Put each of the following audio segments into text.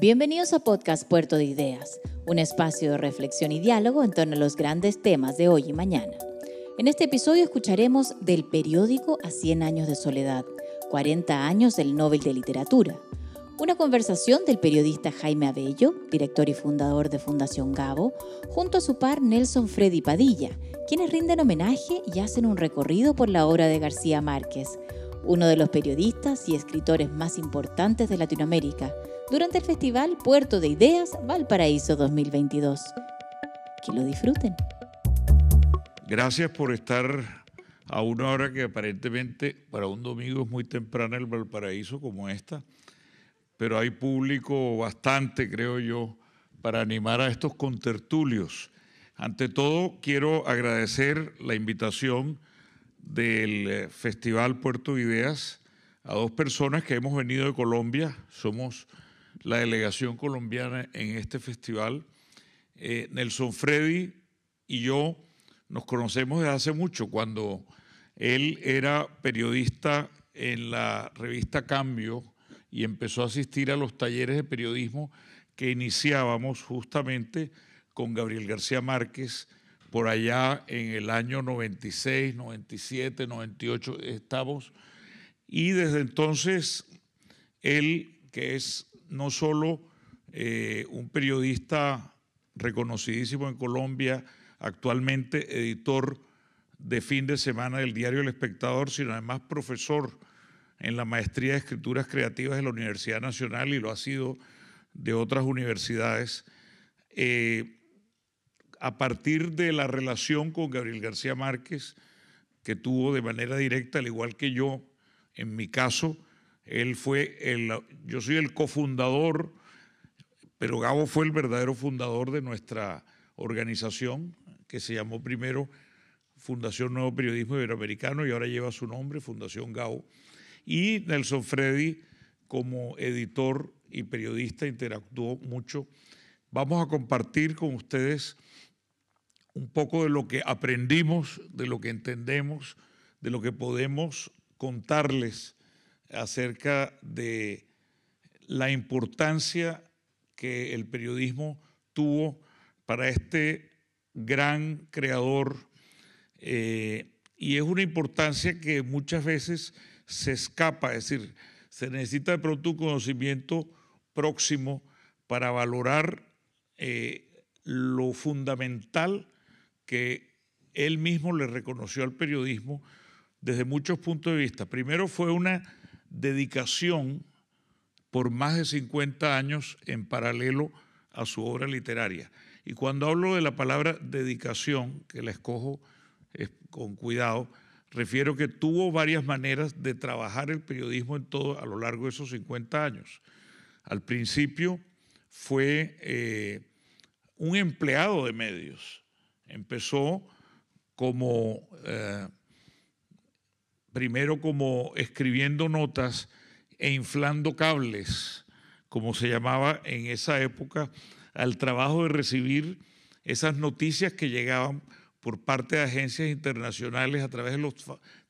Bienvenidos a Podcast Puerto de Ideas, un espacio de reflexión y diálogo en torno a los grandes temas de hoy y mañana. En este episodio escucharemos del periódico a 100 años de soledad, 40 años del Nobel de Literatura, una conversación del periodista Jaime Abello, director y fundador de Fundación Gabo, junto a su par Nelson Freddy Padilla, quienes rinden homenaje y hacen un recorrido por la obra de García Márquez, uno de los periodistas y escritores más importantes de Latinoamérica, durante el Festival Puerto de Ideas Valparaíso 2022. Que lo disfruten. Gracias por estar a una hora que aparentemente para un domingo es muy temprana el Valparaíso como esta pero hay público bastante, creo yo, para animar a estos contertulios. Ante todo, quiero agradecer la invitación del eh, Festival Puerto Ideas a dos personas que hemos venido de Colombia. Somos la delegación colombiana en este festival. Eh, Nelson Freddy y yo nos conocemos desde hace mucho, cuando él era periodista en la revista Cambio y empezó a asistir a los talleres de periodismo que iniciábamos justamente con Gabriel García Márquez por allá en el año 96, 97, 98 estamos. Y desde entonces, él, que es no solo eh, un periodista reconocidísimo en Colombia, actualmente editor de fin de semana del diario El Espectador, sino además profesor en la maestría de escrituras creativas de la Universidad Nacional y lo ha sido de otras universidades. Eh, a partir de la relación con Gabriel García Márquez, que tuvo de manera directa, al igual que yo, en mi caso, él fue el, yo soy el cofundador, pero Gabo fue el verdadero fundador de nuestra organización, que se llamó primero Fundación Nuevo Periodismo Iberoamericano y ahora lleva su nombre, Fundación Gabo y Nelson Freddy, como editor y periodista, interactuó mucho. Vamos a compartir con ustedes un poco de lo que aprendimos, de lo que entendemos, de lo que podemos contarles acerca de la importancia que el periodismo tuvo para este gran creador. Eh, y es una importancia que muchas veces se escapa, es decir, se necesita de pronto un conocimiento próximo para valorar eh, lo fundamental que él mismo le reconoció al periodismo desde muchos puntos de vista. Primero fue una dedicación por más de 50 años en paralelo a su obra literaria. Y cuando hablo de la palabra dedicación, que la escojo con cuidado, refiero que tuvo varias maneras de trabajar el periodismo en todo a lo largo de esos 50 años. Al principio fue eh, un empleado de medios. Empezó como, eh, primero como escribiendo notas e inflando cables, como se llamaba en esa época, al trabajo de recibir esas noticias que llegaban por parte de agencias internacionales a través de los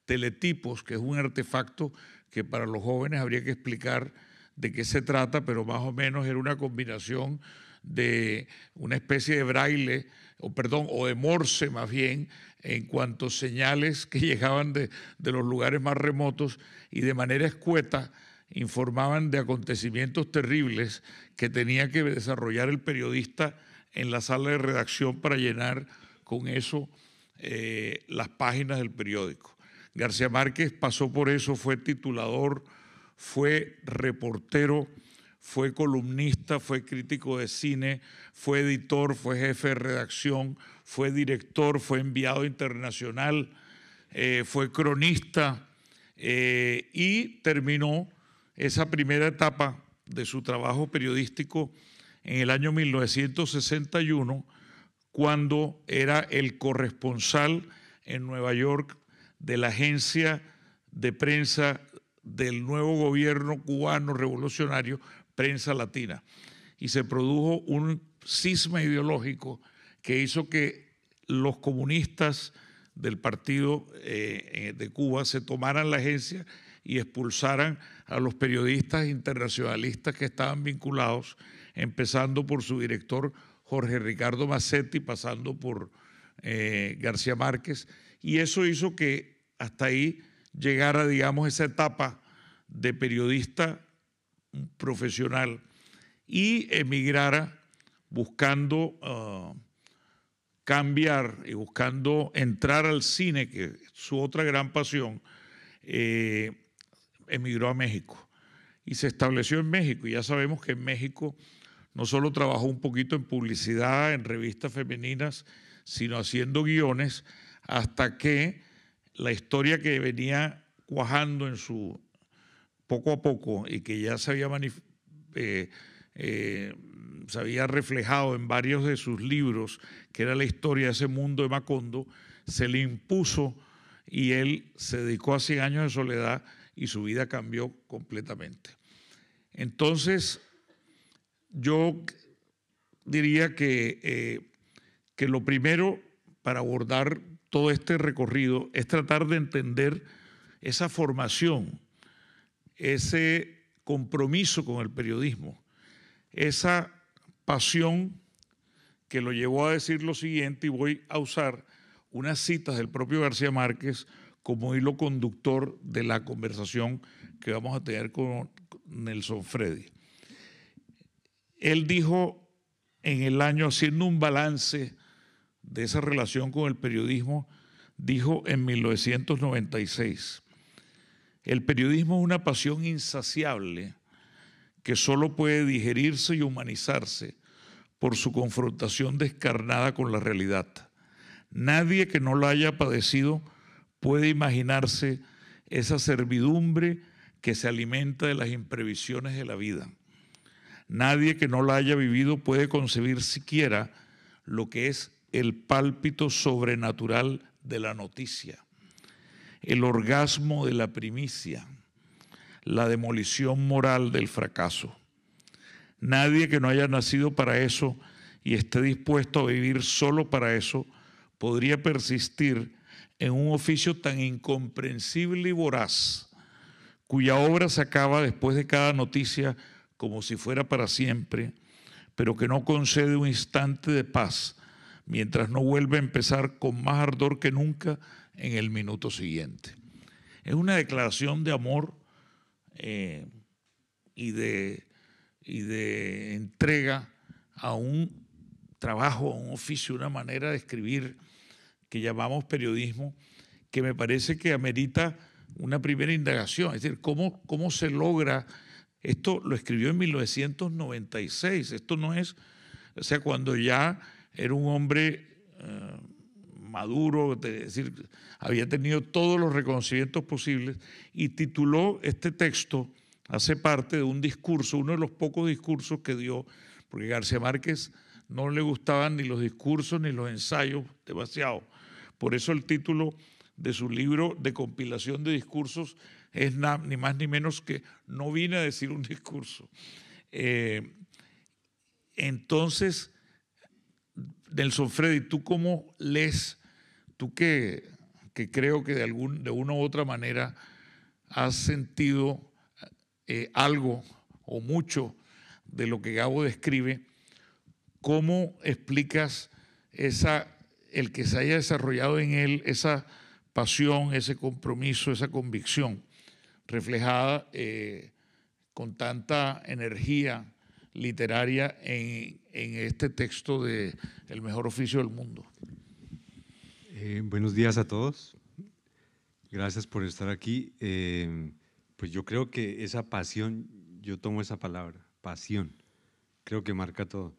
teletipos, que es un artefacto que para los jóvenes habría que explicar de qué se trata, pero más o menos era una combinación de una especie de braille, o perdón, o de morse más bien, en cuanto señales que llegaban de, de los lugares más remotos y de manera escueta informaban de acontecimientos terribles que tenía que desarrollar el periodista en la sala de redacción para llenar con eso eh, las páginas del periódico. García Márquez pasó por eso, fue titulador, fue reportero, fue columnista, fue crítico de cine, fue editor, fue jefe de redacción, fue director, fue enviado internacional, eh, fue cronista eh, y terminó esa primera etapa de su trabajo periodístico en el año 1961 cuando era el corresponsal en Nueva York de la agencia de prensa del nuevo gobierno cubano revolucionario, Prensa Latina. Y se produjo un cisma ideológico que hizo que los comunistas del partido eh, de Cuba se tomaran la agencia y expulsaran a los periodistas internacionalistas que estaban vinculados, empezando por su director Jorge Ricardo Massetti, pasando por eh, García Márquez, y eso hizo que hasta ahí llegara, digamos, esa etapa de periodista profesional y emigrara buscando ah, cambiar y buscando entrar al cine, que es su otra gran pasión, eh, emigró a México y se estableció en México. Y ya sabemos que en México no solo trabajó un poquito en publicidad, en revistas femeninas, sino haciendo guiones, hasta que la historia que venía cuajando en su poco a poco y que ya se había, eh, eh, se había reflejado en varios de sus libros, que era la historia de ese mundo de Macondo, se le impuso y él se dedicó a 100 años de soledad y su vida cambió completamente. Entonces, yo diría que, eh, que lo primero para abordar todo este recorrido es tratar de entender esa formación, ese compromiso con el periodismo, esa pasión que lo llevó a decir lo siguiente y voy a usar unas citas del propio García Márquez como hilo conductor de la conversación que vamos a tener con Nelson Freddy. Él dijo en el año, haciendo un balance de esa relación con el periodismo, dijo en 1996, el periodismo es una pasión insaciable que solo puede digerirse y humanizarse por su confrontación descarnada con la realidad. Nadie que no la haya padecido puede imaginarse esa servidumbre que se alimenta de las imprevisiones de la vida. Nadie que no la haya vivido puede concebir siquiera lo que es el pálpito sobrenatural de la noticia, el orgasmo de la primicia, la demolición moral del fracaso. Nadie que no haya nacido para eso y esté dispuesto a vivir solo para eso podría persistir en un oficio tan incomprensible y voraz, cuya obra se acaba después de cada noticia como si fuera para siempre, pero que no concede un instante de paz mientras no vuelve a empezar con más ardor que nunca en el minuto siguiente. Es una declaración de amor eh, y, de, y de entrega a un trabajo, a un oficio, una manera de escribir que llamamos periodismo, que me parece que amerita una primera indagación, es decir, cómo, cómo se logra, esto lo escribió en 1996, esto no es, o sea, cuando ya era un hombre eh, maduro, es decir, había tenido todos los reconocimientos posibles y tituló este texto, hace parte de un discurso, uno de los pocos discursos que dio, porque García Márquez no le gustaban ni los discursos ni los ensayos demasiado. Por eso el título de su libro de compilación de discursos es ni más ni menos que no vine a decir un discurso. Eh, entonces, Nelson Freddy, ¿tú cómo lees? Tú que, que creo que de, algún, de una u otra manera has sentido eh, algo o mucho de lo que Gabo describe, ¿cómo explicas el que se haya desarrollado en él esa pasión, ese compromiso, esa convicción reflejada eh, con tanta energía literaria en, este texto de El mejor oficio del mundo. Eh, buenos días a todos. Gracias por estar aquí. Eh, pues yo creo que esa pasión, yo tomo esa palabra, pasión, creo que marca todo.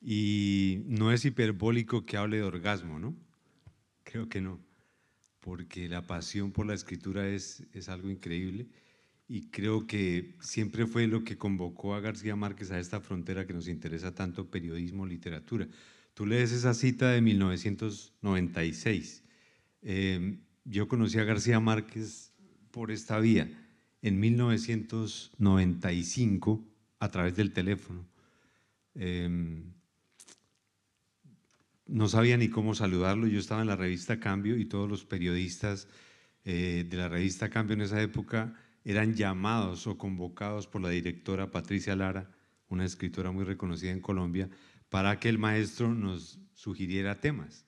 Y no es hiperbólico que hable de orgasmo, ¿no? Creo que no, porque la pasión por la escritura es, es algo increíble y creo que siempre fue lo que convocó a García Márquez a esta frontera que nos interesa tanto, periodismo, literatura. Tú lees esa cita de 1996. Em, yo conocí a García Márquez por esta vía en 1995 a través del teléfono. Em, no sabía ni cómo saludarlo, yo estaba en la revista Cambio y todos los periodistas eh, de la revista Cambio en esa época eran llamados o convocados por la directora Patricia Lara, una escritora muy reconocida en Colombia, para que el maestro nos sugiriera temas.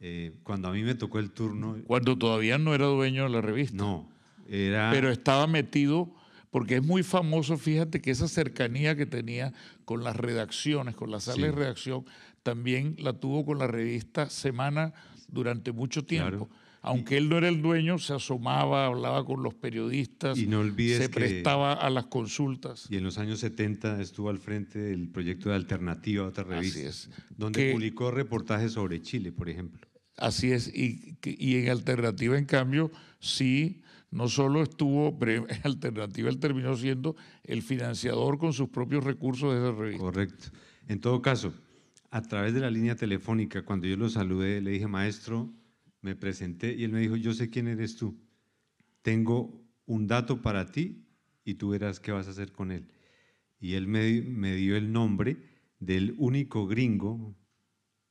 Eh, cuando a mí me tocó el turno... Cuando todavía no era dueño de la revista. No, era... Pero estaba metido, porque es muy famoso, fíjate que esa cercanía que tenía con las redacciones, con la sala de redacción, también la tuvo con la revista Semana durante mucho tiempo. Aunque él no era el dueño, se asomaba, hablaba con los periodistas, y no olvides se prestaba a las consultas. Y en los años 70 estuvo al frente del proyecto de Alternativa, otra revista, donde publicó reportajes sobre Chile, por ejemplo. Así es, y, y en Alternativa, en cambio, sí, no solo estuvo, en Alternativa él terminó siendo el financiador con sus propios recursos de esa revista. Correcto. En todo caso, a través de la línea telefónica, cuando yo lo saludé, le dije, maestro, me presenté y él me dijo, yo sé quién eres tú, tengo un dato para ti y tú verás qué vas a hacer con él. Y él me, dio el nombre del único gringo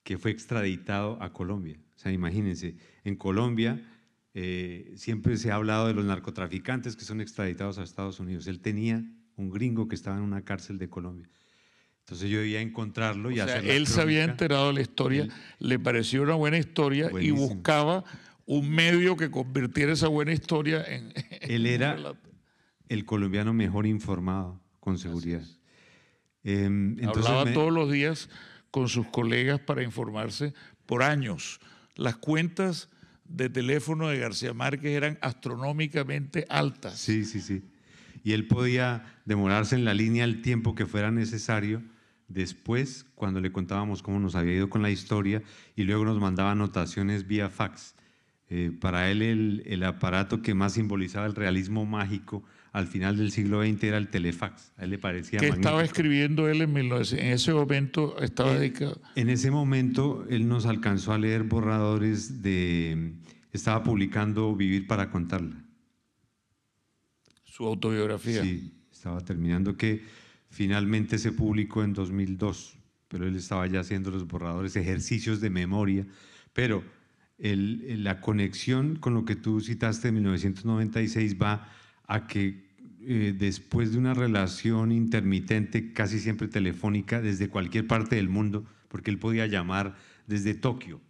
que fue extraditado a Colombia. O sea, imagínense, en Colombia eh, siempre se ha hablado de los narcotraficantes que son extraditados a Estados Unidos. Él tenía un gringo que estaba en una cárcel de Colombia. Entonces yo debía encontrarlo y o sea, Él se había enterado de la historia, le pareció una buena historia y buscaba un medio que convirtiera esa buena historia en. Él era el colombiano mejor informado, con seguridad. Em, Hablaba todos los días con sus colegas para informarse por años. Las cuentas de teléfono de García Márquez eran astronómicamente altas. Sí, sí, sí. Y él podía demorarse en la línea el tiempo que fuera necesario después cuando le contábamos cómo nos había ido con la historia y luego nos mandaba anotaciones vía fax. Eh, para él el, aparato que más simbolizaba el realismo mágico al final del siglo XX era el telefax. A él le parecía ¿Qué estaba escribiendo él en, en ese momento? Estaba dedicado. En ese momento él nos alcanzó a leer borradores de... Estaba publicando Vivir para contarla. Su autobiografía. Sí, estaba terminando que Finalmente se publicó en 2002, pero él estaba ya haciendo los borradores, ejercicios de memoria, pero la conexión con lo que tú citaste en 1996 va a que eh, después de una relación intermitente, casi siempre telefónica, desde cualquier parte del mundo, porque él podía llamar desde Tokio,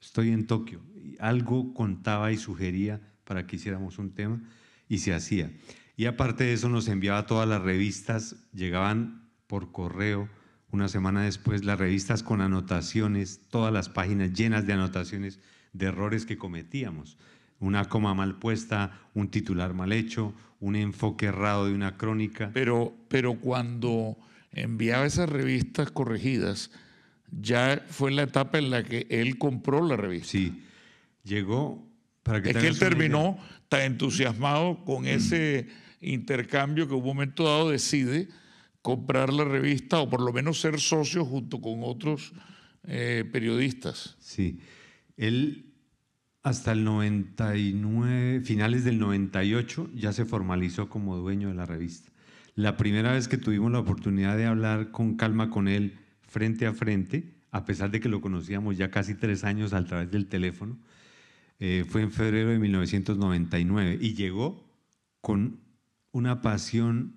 estoy en Tokio, algo contaba y sugería para que hiciéramos un tema y se hacía. Y aparte de eso nos enviaba todas las revistas, llegaban por correo una semana después las revistas con anotaciones, todas las páginas llenas de anotaciones de errores que cometíamos. Una coma mal puesta, un titular mal hecho, un enfoque errado de una crónica. Pero, pero cuando enviaba esas revistas corregidas, ya fue la etapa en la que él compró la revista. Sí, llegó para que... Es que él terminó tan entusiasmado con ese intercambio que en un momento dado decide comprar la revista o por lo menos ser socio junto con otros eh, periodistas. Sí, él hasta el 99, finales del 98 ya se formalizó como dueño de la revista. La primera vez que tuvimos la oportunidad de hablar con calma con él frente a frente, a pesar de que lo conocíamos ya casi tres años a través del teléfono, eh, fue en febrero de 1999 y llegó con una pasión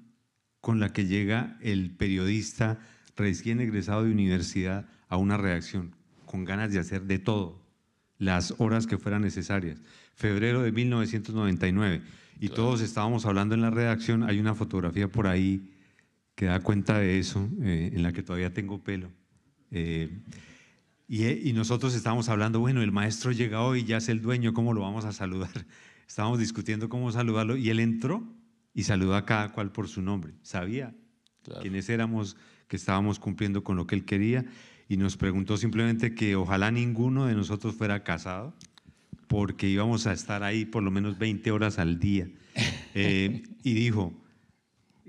con la que llega el periodista recién egresado de universidad a una redacción, con ganas de hacer de todo, las horas que fueran necesarias. Febrero de 1999, y todos estábamos hablando en la redacción, hay una fotografía por ahí que da cuenta de eso, eh, en la que todavía tengo pelo. Eh, y, y, nosotros estábamos hablando, bueno, el maestro llega hoy, ya es el dueño, ¿cómo lo vamos a saludar? Estábamos discutiendo cómo saludarlo y él entró y saludó a cada cual por su nombre. Sabía quiénes éramos, que estábamos cumpliendo con lo que él quería y nos preguntó simplemente que ojalá ninguno de nosotros fuera casado porque íbamos a estar ahí por lo menos 20 horas al día. Eh, y dijo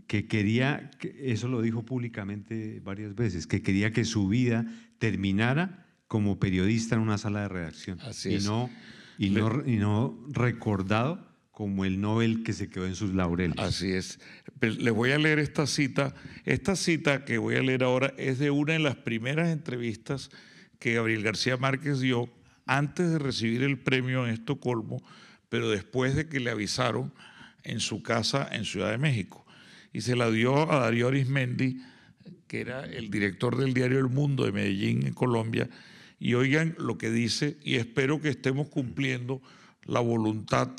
que quería, eso lo dijo públicamente varias veces, que quería que su vida terminara como periodista en una sala de redacción y, No, y, no, y no recordado como el Nobel que se quedó en sus laureles. Así es. Le voy a leer esta cita. Esta cita que voy a leer ahora es de una de las primeras entrevistas que Gabriel García Márquez dio antes de recibir el premio en Estocolmo pero después de que le avisaron en su casa en Ciudad de México. Y se la dio a Darío Arismendi, que era el director del diario El Mundo de Medellín, en Colombia, y oigan lo que dice, y espero que estemos cumpliendo la voluntad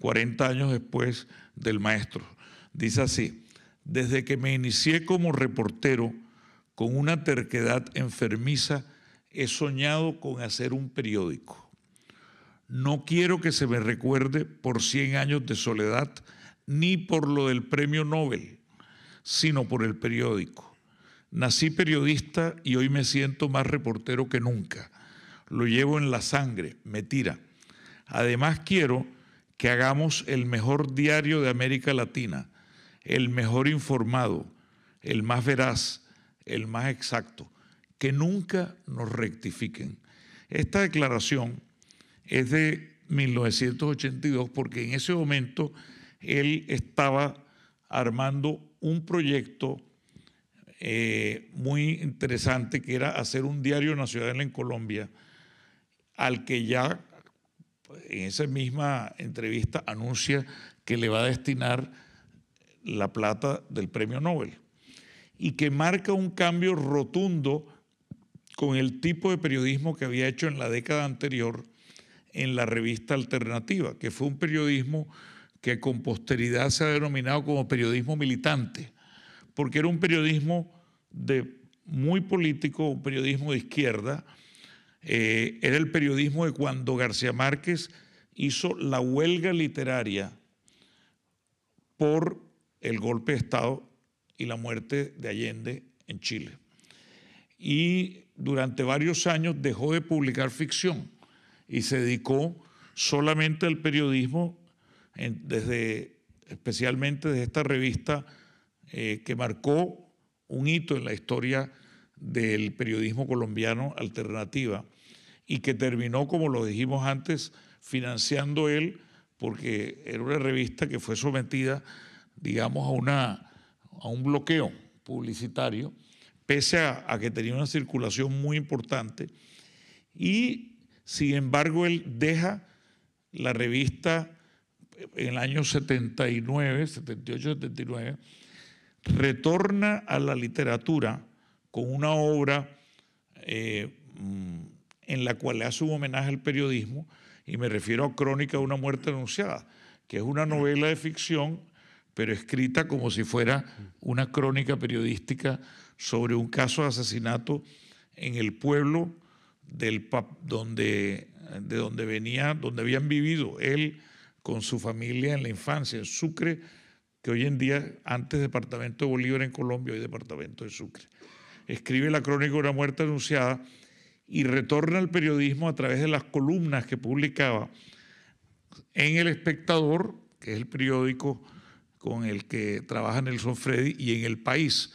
40 años después del maestro. Dice así, desde que me inicié como reportero, con una terquedad enfermiza, he soñado con hacer un periódico. No quiero que se me recuerde por 100 años de soledad, ni por lo del premio Nobel, sino por el periódico. Nací periodista y hoy me siento más reportero que nunca. Lo llevo en la sangre, me tira. Además quiero que hagamos el mejor diario de América Latina, el mejor informado, el más veraz, el más exacto, que nunca nos rectifiquen. Esta declaración es de 1982 porque en ese momento él estaba armando un proyecto eh, muy interesante que era hacer un diario nacional en Colombia, al que ya en esa misma entrevista anuncia que le va a destinar la plata del premio Nobel. Y que marca un cambio rotundo con el tipo de periodismo que había hecho en la década anterior en la revista Alternativa, que fue un periodismo que con posteridad se ha denominado como periodismo militante, porque era un periodismo de, muy político, un periodismo de izquierda, eh, era el periodismo de cuando García Márquez hizo la huelga literaria por el golpe de Estado y la muerte de Allende en Chile. Y durante varios años dejó de publicar ficción y se dedicó solamente al periodismo, desde, especialmente de esta revista eh, que marcó un hito en la historia del periodismo colombiano alternativa y que terminó, como lo dijimos antes, financiando él, porque era una revista que fue sometida, digamos, a, una, a un bloqueo publicitario, pese a, que tenía una circulación muy importante. Y, sin embargo, él deja la revista en el año 79, 78, 79, retorna a la literatura con una obra eh, mm, en la cual le hace un homenaje al periodismo, y me refiero a Crónica de una muerte anunciada, que es una novela de ficción, pero escrita como si fuera una crónica periodística sobre un caso de asesinato en el pueblo del, donde, de donde venía, donde habían vivido él con su familia en la infancia, en Sucre, que hoy en día, antes departamento de Bolívar en Colombia, hoy departamento de Sucre. Escribe la crónica de una muerte anunciada y retorna al periodismo a través de las columnas que publicaba en El Espectador, que es el periódico con el que trabaja Nelson Freddy, y en El País.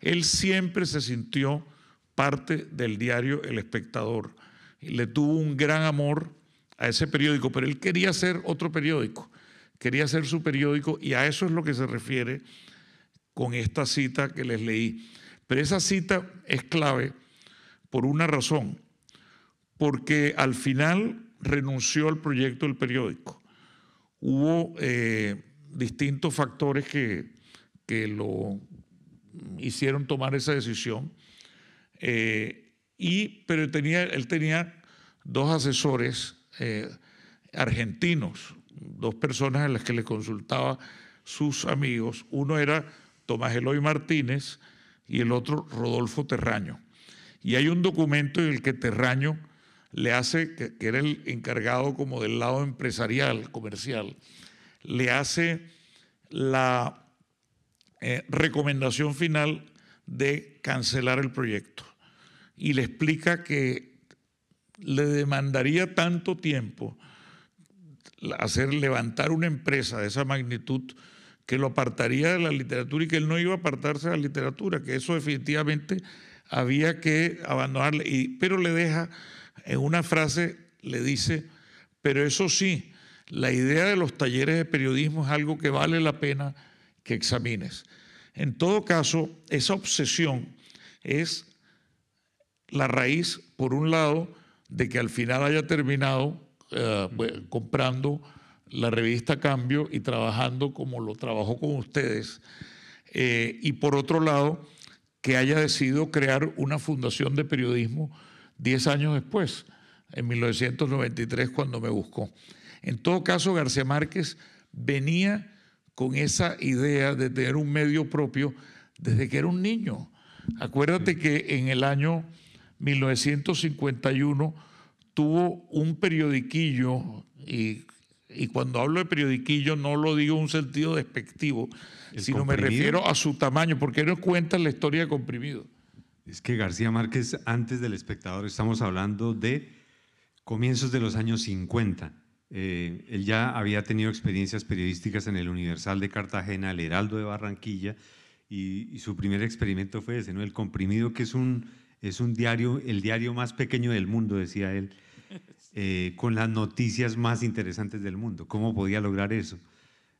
Él siempre se sintió parte del diario El Espectador. Le tuvo un gran amor a ese periódico, pero él quería hacer otro periódico, quería hacer su periódico y a eso es lo que se refiere con esta cita que les leí. Pero esa cita es clave por una razón, porque al final renunció al proyecto del periódico. Hubo eh, distintos factores que, que, lo hicieron tomar esa decisión, eh, y, pero tenía, él tenía dos asesores eh, argentinos, dos personas en las que le consultaba sus amigos. Uno era Tomás Eloy Martínez y el otro Rodolfo Terraño. Y hay un documento en el que Terraño le hace, que, era el encargado como del lado empresarial, comercial, le hace la eh, recomendación final de cancelar el proyecto y le explica que le demandaría tanto tiempo hacer levantar una empresa de esa magnitud que lo apartaría de la literatura y que él no iba a apartarse de la literatura, que eso definitivamente había que abandonarle, y, pero le deja, en una frase le dice, pero eso sí, la idea de los talleres de periodismo es algo que vale la pena que examines. En todo caso, esa obsesión es la raíz, por un lado, de que al final haya terminado eh, comprando la revista Cambio y trabajando como lo trabajó con ustedes. Eh, y por otro lado, que haya decidido crear una fundación de periodismo 10 años después, en 1993, cuando me buscó. En todo caso, García Márquez venía con esa idea de tener un medio propio desde que era un niño. Acuérdate que en el año 1951 tuvo un periodiquillo, y, cuando hablo de periodiquillo no lo digo en un sentido despectivo, sino me refiero a su tamaño, porque no cuenta la historia de comprimido. Es que García Márquez, antes del espectador, estamos hablando de comienzos de los años 50. Eh, él ya había tenido experiencias periodísticas en el Universal de Cartagena, el Heraldo de Barranquilla, y, su primer experimento fue ese, ¿no? El comprimido, que es un, es un diario, el diario más pequeño del mundo, decía él, eh, con las noticias más interesantes del mundo. ¿Cómo podía lograr eso?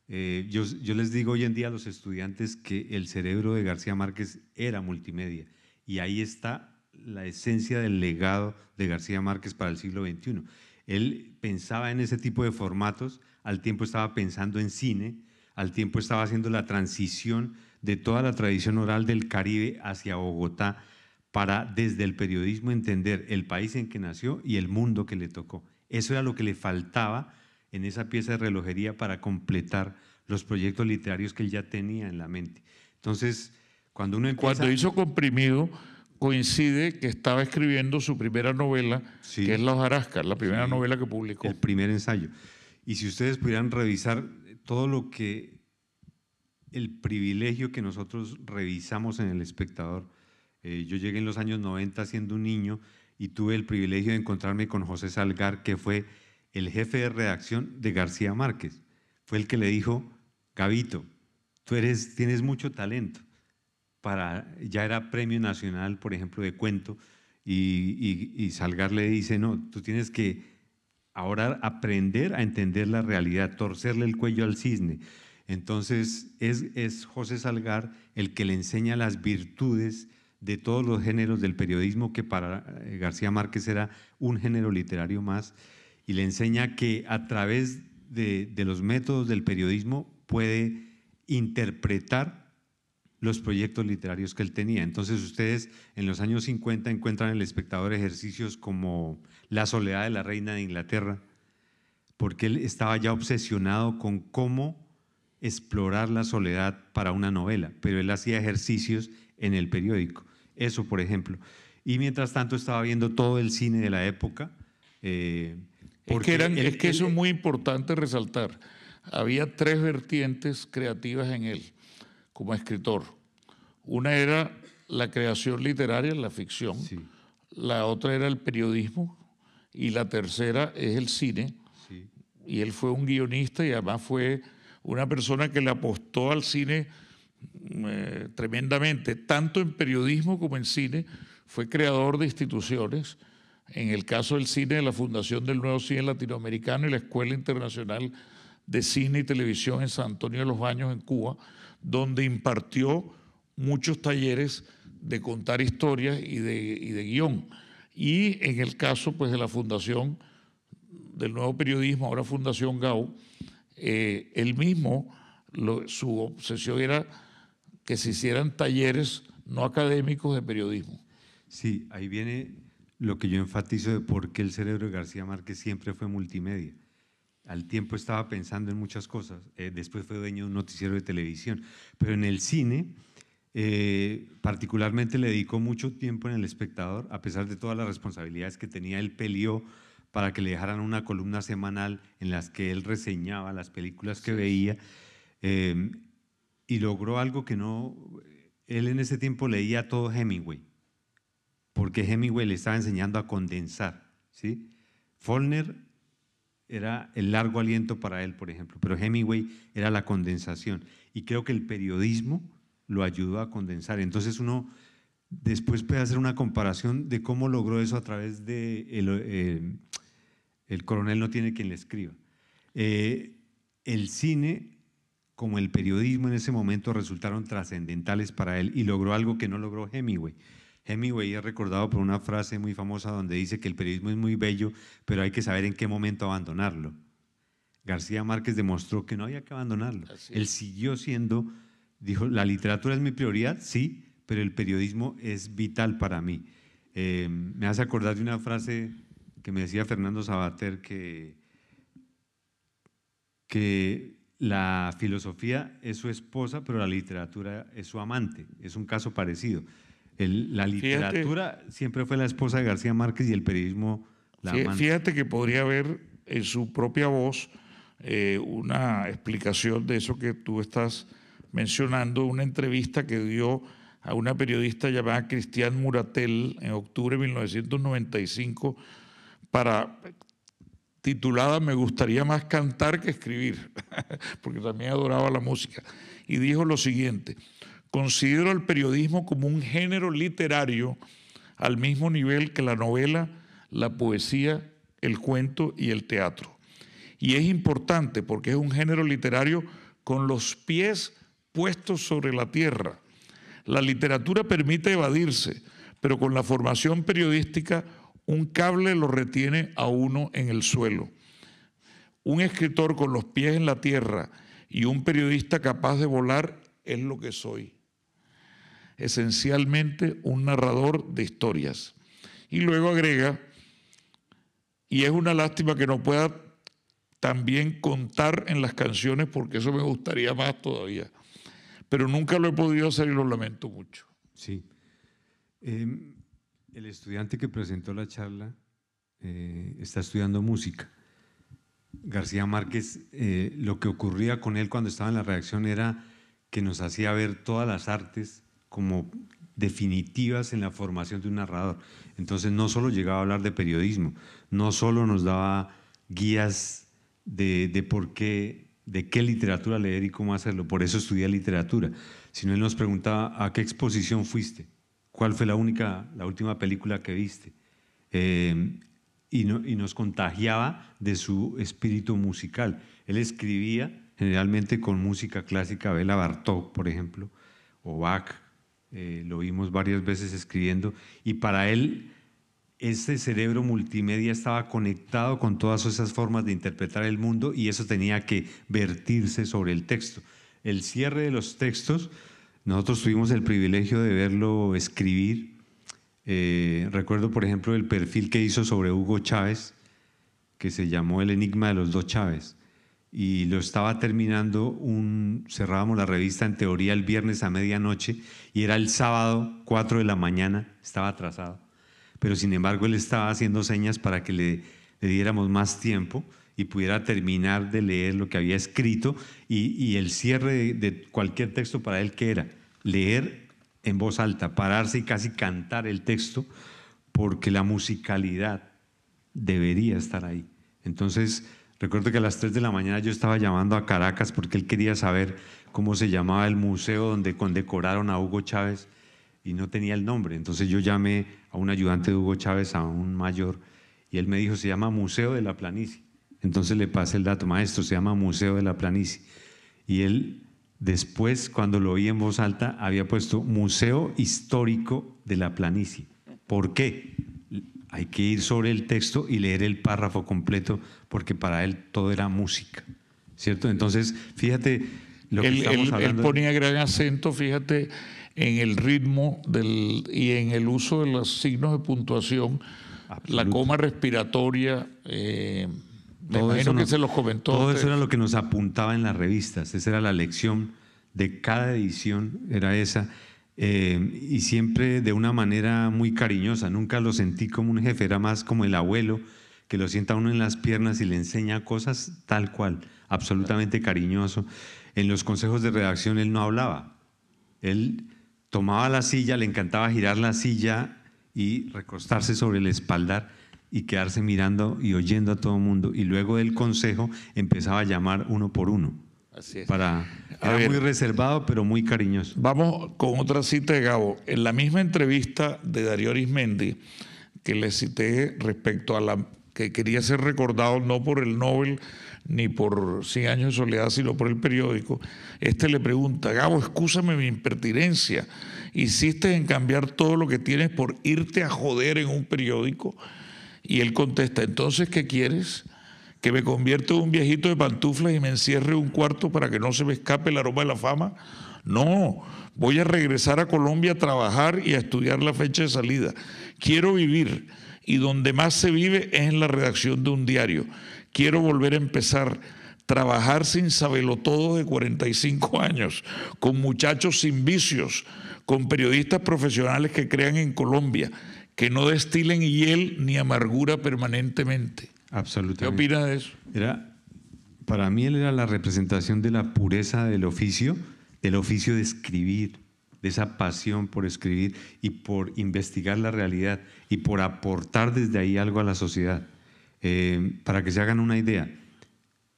Eh, yo, yo, les digo hoy en día a los estudiantes que el cerebro de García Márquez era multimedia y ahí está la esencia del legado de García Márquez para el siglo XXI. Él pensaba en ese tipo de formatos, al tiempo estaba pensando en cine, al tiempo estaba haciendo la transición de toda la tradición oral del Caribe hacia Bogotá para desde el periodismo entender el país en que nació y el mundo que le tocó. Eso era lo que le faltaba en esa pieza de relojería para completar los proyectos literarios que él ya tenía en la mente. Entonces, cuando uno empieza... Cuando hizo Comprimido, coincide que estaba escribiendo su primera novela, que es La hojarasca, la primera novela que publicó. El primer ensayo. Y si ustedes pudieran revisar todo lo que, el privilegio que nosotros revisamos en El Espectador, eh, yo llegué en los años 90 siendo un niño y tuve el privilegio de encontrarme con José Salgar, que fue el jefe de redacción de García Márquez. Fue el que le dijo, Gavito, tú eres, tienes mucho talento para, ya era premio nacional, por ejemplo, de cuento, y, Salgar le dice, no, tú tienes que ahora aprender a entender la realidad, torcerle el cuello al cisne. Entonces es, es José Salgar el que le enseña las virtudes de todos los géneros del periodismo, que para eh, García Márquez era un género literario más, y le enseña que a través de, de los métodos del periodismo puede interpretar los proyectos literarios que él tenía. Entonces ustedes en los años 50 encuentran en el espectador ejercicios como La soledad de la reina de Inglaterra, porque él estaba ya obsesionado con cómo explorar la soledad para una novela, pero él hacía ejercicios en el periódico. Eso, por ejemplo. Y mientras tanto estaba viendo todo el cine de la época. Eh, porque es que eso es muy importante resaltar. Había tres vertientes creativas en él como escritor. Una era la creación literaria, la ficción, la otra era el periodismo y la tercera es el cine. Y él fue un guionista y además fue una persona que le apostó al cine eh, tremendamente, tanto en periodismo como en cine. Fue creador de instituciones, en el caso del cine de la Fundación del Nuevo Cine Latinoamericano y la Escuela Internacional de Cine y Televisión en San Antonio de los Baños, en Cuba donde impartió muchos talleres de contar historias y de, guion. Y en el caso pues, de la Fundación del Nuevo Periodismo, ahora Fundación GAU, eh, él mismo, su obsesión era que se hicieran talleres no académicos de periodismo. Sí, ahí viene lo que yo enfatizo de por qué el cerebro de García Márquez siempre fue multimedia al tiempo estaba pensando en muchas cosas. Eh, después fue dueño de un noticiero de televisión. Pero en el cine, eh, particularmente le dedicó mucho tiempo en El Espectador, a pesar de todas las responsabilidades que tenía. Él peleó para que le dejaran una columna semanal en las que él reseñaba las películas que veía. Eh, y logró algo que no... Él en ese tiempo leía todo Hemingway, porque Hemingway le estaba enseñando a condensar. ¿sí? Follner era el largo aliento para él, por ejemplo, pero Hemingway era la condensación. Y creo que el periodismo lo ayudó a condensar. Entonces uno después puede hacer una comparación de cómo logró eso a través de el, eh, el coronel no tiene quien le escriba. Eh, el cine como el periodismo en ese momento resultaron trascendentales para él y logró algo que no logró Hemingway. Hemingway es recordado por una frase muy famosa donde dice que el periodismo es muy bello, pero hay que saber en qué momento abandonarlo. García Márquez demostró que no había que abandonarlo. Él siguió siendo, dijo, la literatura es mi prioridad, sí, pero el periodismo es vital para mí. Eh, me hace acordar de una frase que me decía Fernando Sabater que, que la filosofía es su esposa, pero la literatura es su amante. Es un caso parecido. la literatura siempre fue la esposa de García Márquez y el periodismo la amante. Fíjate que podría haber en su propia voz eh, una explicación de eso que tú estás mencionando, una entrevista que dio a una periodista llamada Cristian Muratel en octubre de 1995 para titulada Me gustaría más cantar que escribir, porque también adoraba la música. Y dijo lo siguiente, considero el periodismo como un género literario al mismo nivel que la novela, la poesía, el cuento y el teatro. Y es importante porque es un género literario con los pies puestos sobre la tierra. La literatura permite evadirse, pero con la formación periodística un cable lo retiene a uno en el suelo. Un escritor con los pies en la tierra y un periodista capaz de volar es lo que soy. Esencialmente un narrador de historias. Y luego agrega, y es una lástima que no pueda también contar en las canciones porque eso me gustaría más todavía. Pero nunca lo he podido hacer y lo lamento mucho. Sí. Em, el estudiante que presentó la charla eh, está estudiando música. García Márquez, eh, lo que ocurría con él cuando estaba en la redacción era que nos hacía ver todas las artes como definitivas en la formación de un narrador. Entonces no solo llegaba a hablar de periodismo, no solo nos daba guías de, de por qué, de qué literatura leer y cómo hacerlo, por eso estudié literatura, sino él nos preguntaba a qué exposición fuiste, cuál fue la única, la última película que viste. Eh, y, nos contagiaba de su espíritu musical. Él escribía generalmente con música clásica, Bela Bartók, por ejemplo, o Bach, eh, lo vimos varias veces escribiendo, y para él ese cerebro multimedia estaba conectado con todas esas formas de interpretar el mundo y eso tenía que vertirse sobre el texto. El cierre de los textos nosotros tuvimos el privilegio de verlo escribir. Eh, recuerdo, por ejemplo, el perfil que hizo sobre Hugo Chávez, que se llamó El Enigma de los dos Chávez. Y lo estaba terminando, un, cerrábamos la revista en teoría el viernes a medianoche y era el sábado, 4 de la mañana, estaba atrasado. Pero sin embargo él estaba haciendo señas para que le, diéramos más tiempo y pudiera terminar de leer lo que había escrito y, el cierre de, cualquier texto para él que era leer en voz alta, pararse y casi cantar el texto, porque la musicalidad debería estar ahí. Entonces, recuerdo que a las 3 de la mañana yo estaba llamando a Caracas porque él quería saber cómo se llamaba el museo donde condecoraron a Hugo Chávez y no tenía el nombre. Entonces yo llamé a un ayudante de Hugo Chávez, a un mayor, y él me dijo, se llama Museo de la Planicie. Entonces le pasé el dato, maestro, se llama Museo de la Planicie. Y él después, cuando lo oí en voz alta, había puesto Museo Histórico de la Planicie. ¿Por qué? Hay que ir sobre el texto y leer el párrafo completo, porque para él todo era música. ¿Cierto? Entonces, fíjate lo que él, estamos hablando. Él ponía gran acento, fíjate, en el ritmo del, y en el uso de los signos de puntuación, la coma respiratoria. Eh, todo eso que se los comentó. Todo eso era lo que nos apuntaba en las revistas. Esa era la lección de cada edición, era esa. Eh, y siempre de una manera muy cariñosa. Nunca lo sentí como un jefe, era más como el abuelo que lo sienta uno en las piernas y le enseña cosas tal cual, absolutamente cariñoso. En los consejos de redacción él no hablaba. Él tomaba la silla, le encantaba girar la silla y recostarse sobre el espaldar y quedarse mirando y oyendo a todo el mundo. Y luego del consejo empezaba a llamar uno por uno. Así es. Para, era muy reservado, pero muy cariñoso. Vamos con otra cita de Gabo. En la misma entrevista de Darío Arismendi, que le cité respecto a la que quería ser recordado no por el Nobel ni por 100 años de soledad, sino por el periódico, este le pregunta, Gabo, escúchame mi impertinencia, hiciste en cambiar todo lo que tienes por irte a joder en un periódico. Y él contesta, entonces, ¿qué quieres? que me convierta en un viejito de pantuflas y me encierre en un cuarto para que no se me escape el aroma de la fama. No, voy a regresar a Colombia a trabajar y a estudiar la fecha de salida. Quiero vivir y donde más se vive es en la redacción de un diario. Quiero volver a empezar trabajar sin saberlo todo de 45 años, con muchachos sin vicios, con periodistas profesionales que crean en Colombia, que no destilen hiel ni amargura permanentemente. Absolutamente. ¿Qué opina de eso? Era, para mí él era la representación de la pureza del oficio, del oficio de escribir, de esa pasión por escribir y por investigar la realidad y por aportar desde ahí algo a la sociedad. Eh, para que se hagan una idea,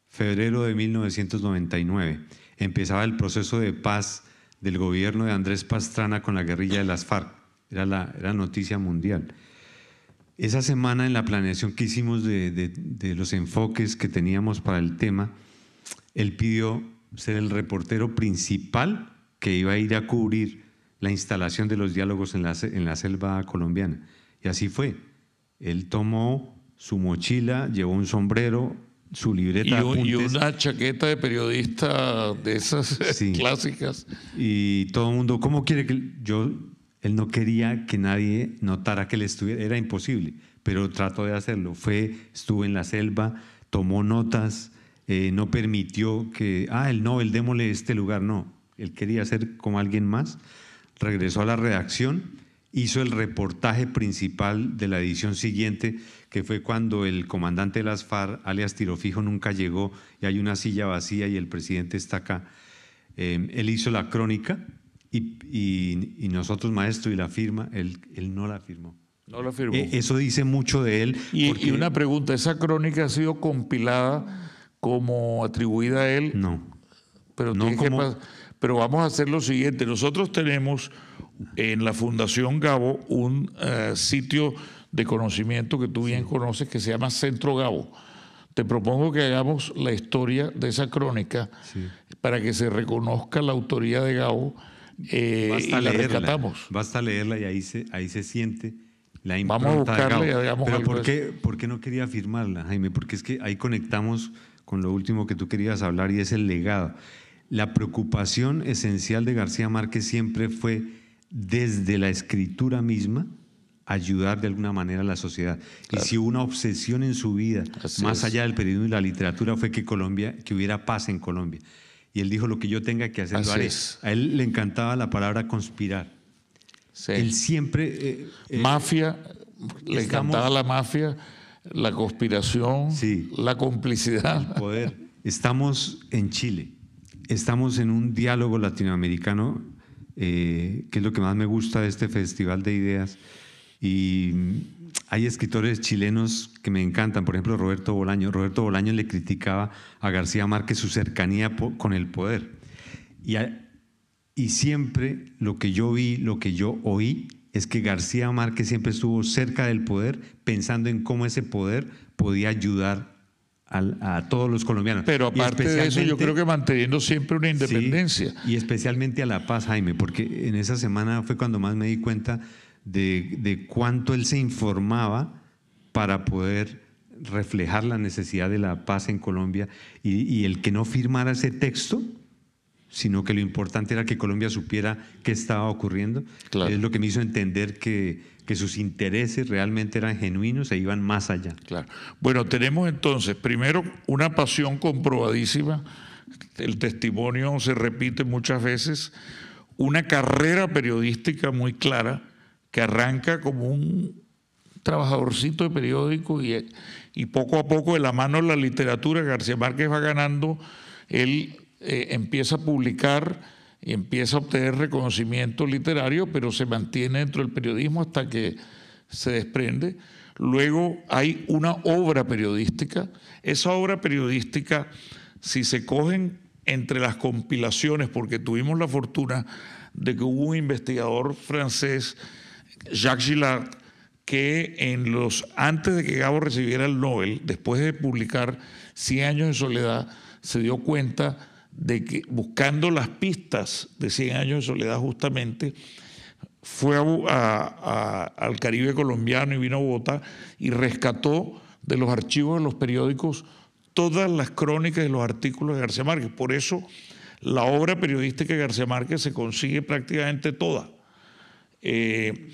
febrero de 1999 empezaba el proceso de paz del gobierno de Andrés Pastrana con la guerrilla de las FARC. Era la era noticia mundial. Esa semana en la planeación que hicimos de, los enfoques que teníamos para el tema, él pidió ser el reportero principal que iba a ir a cubrir la instalación de los diálogos en la, en la selva colombiana. Y así fue. Él tomó su mochila, llevó un sombrero, su libreta. Y, y una chaqueta de periodista de esas clásicas. Y todo el mundo, ¿cómo quiere que yo él no quería que nadie notara que él estuviera, era imposible, pero trató de hacerlo. Fue, estuvo en la selva, tomó notas, eh, no permitió que, ah, el Nobel, démosle este lugar, no. Él quería ser como alguien más. Regresó a la redacción, hizo el reportaje principal de la edición siguiente, que fue cuando el comandante de las FARC, alias Tirofijo, nunca llegó y hay una silla vacía y el presidente está acá. Eh, él hizo la crónica y, nosotros, maestro, y la firma, él, él no la firmó. No la firmó. E, eso dice mucho de él. Y, una pregunta, ¿esa crónica ha sido compilada como atribuida a él? No. Pero, no pero vamos a hacer lo siguiente. Nosotros tenemos en la Fundación Gabo un eh, sitio de conocimiento que tú bien conoces que se llama Centro Gabo. Te propongo que hagamos la historia de esa crónica para que se reconozca la autoría de Gabo eh, basta y la leerla, rescatamos. Basta leerla y ahí se, ahí se siente la Vamos a buscarla y hagamos Pero ¿por qué, ¿por qué no quería firmarla, Jaime? Porque es que ahí conectamos con lo último que tú querías hablar y es el legado. La preocupación esencial de García Márquez siempre fue desde la escritura misma ayudar de alguna manera a la sociedad. Y si una obsesión en su vida, más allá del periodismo y la literatura, fue que Colombia, que hubiera paz en Colombia y él dijo lo que yo tenga que hacer, lo haré. A él le encantaba la palabra conspirar. Él siempre... Eh, eh, mafia, le encantaba la mafia, la conspiración, la complicidad. El poder. Estamos en Chile, estamos en un diálogo latinoamericano, eh, que es lo que más me gusta de este festival de ideas. Y hay escritores chilenos que me encantan, por ejemplo Roberto Bolaño. Roberto Bolaño le criticaba a García Márquez su cercanía con el poder. Y, y siempre lo que yo vi, lo que yo oí, es que García Márquez siempre estuvo cerca del poder, pensando en cómo ese poder podía ayudar a, todos los colombianos. Pero aparte de eso, yo creo que manteniendo siempre una independencia. y especialmente a la paz, Jaime, porque en esa semana fue cuando más me di cuenta de, cuánto él se informaba para poder reflejar la necesidad de la paz en Colombia y, el que no firmara ese texto, sino que lo importante era que Colombia supiera qué estaba ocurriendo, es lo que me hizo entender que, que, sus intereses realmente eran genuinos e iban más allá. Claro. Bueno, tenemos entonces, primero, una pasión comprobadísima, el testimonio se repite muchas veces, una carrera periodística muy clara, que arranca como un trabajadorcito de periódico y, poco a poco de la mano de la literatura García Márquez va ganando, él eh, empieza a publicar y empieza a obtener reconocimiento literario, pero se mantiene dentro del periodismo hasta que se desprende. Luego hay una obra periodística. Esa obra periodística, si se cogen entre las compilaciones, porque tuvimos la fortuna de que hubo un investigador francés Jacques Gillard, que en los, antes de que Gabo recibiera el Nobel, después de publicar Cien años de soledad, se dio cuenta de que buscando las pistas de Cien años de soledad justamente, fue al Caribe colombiano y vino a Bogotá y rescató de los archivos de los periódicos todas las crónicas y los artículos de García Márquez. Por eso la obra periodística de García Márquez se consigue prácticamente toda. Eh,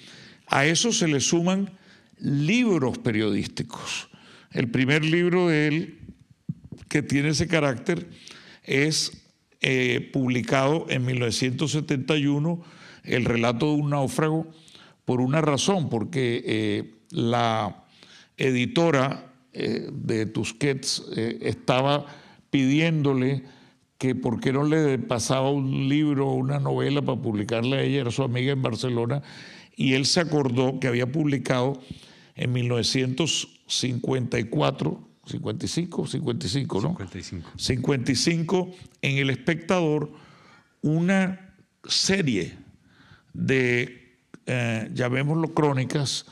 a eso se le suman libros periodísticos. El primer libro de él que tiene ese carácter es eh, publicado en 1971, El relato de un náufrago, por una razón, porque eh, la editora eh, de Tusquets estaba pidiéndole que por qué no le pasaba un libro o una novela para publicarle a ella, era su amiga en Barcelona, y él se acordó que había publicado en 1954, 55, 55, ¿no? 55. 55 en El Espectador una serie de, eh, llamémoslo crónicas,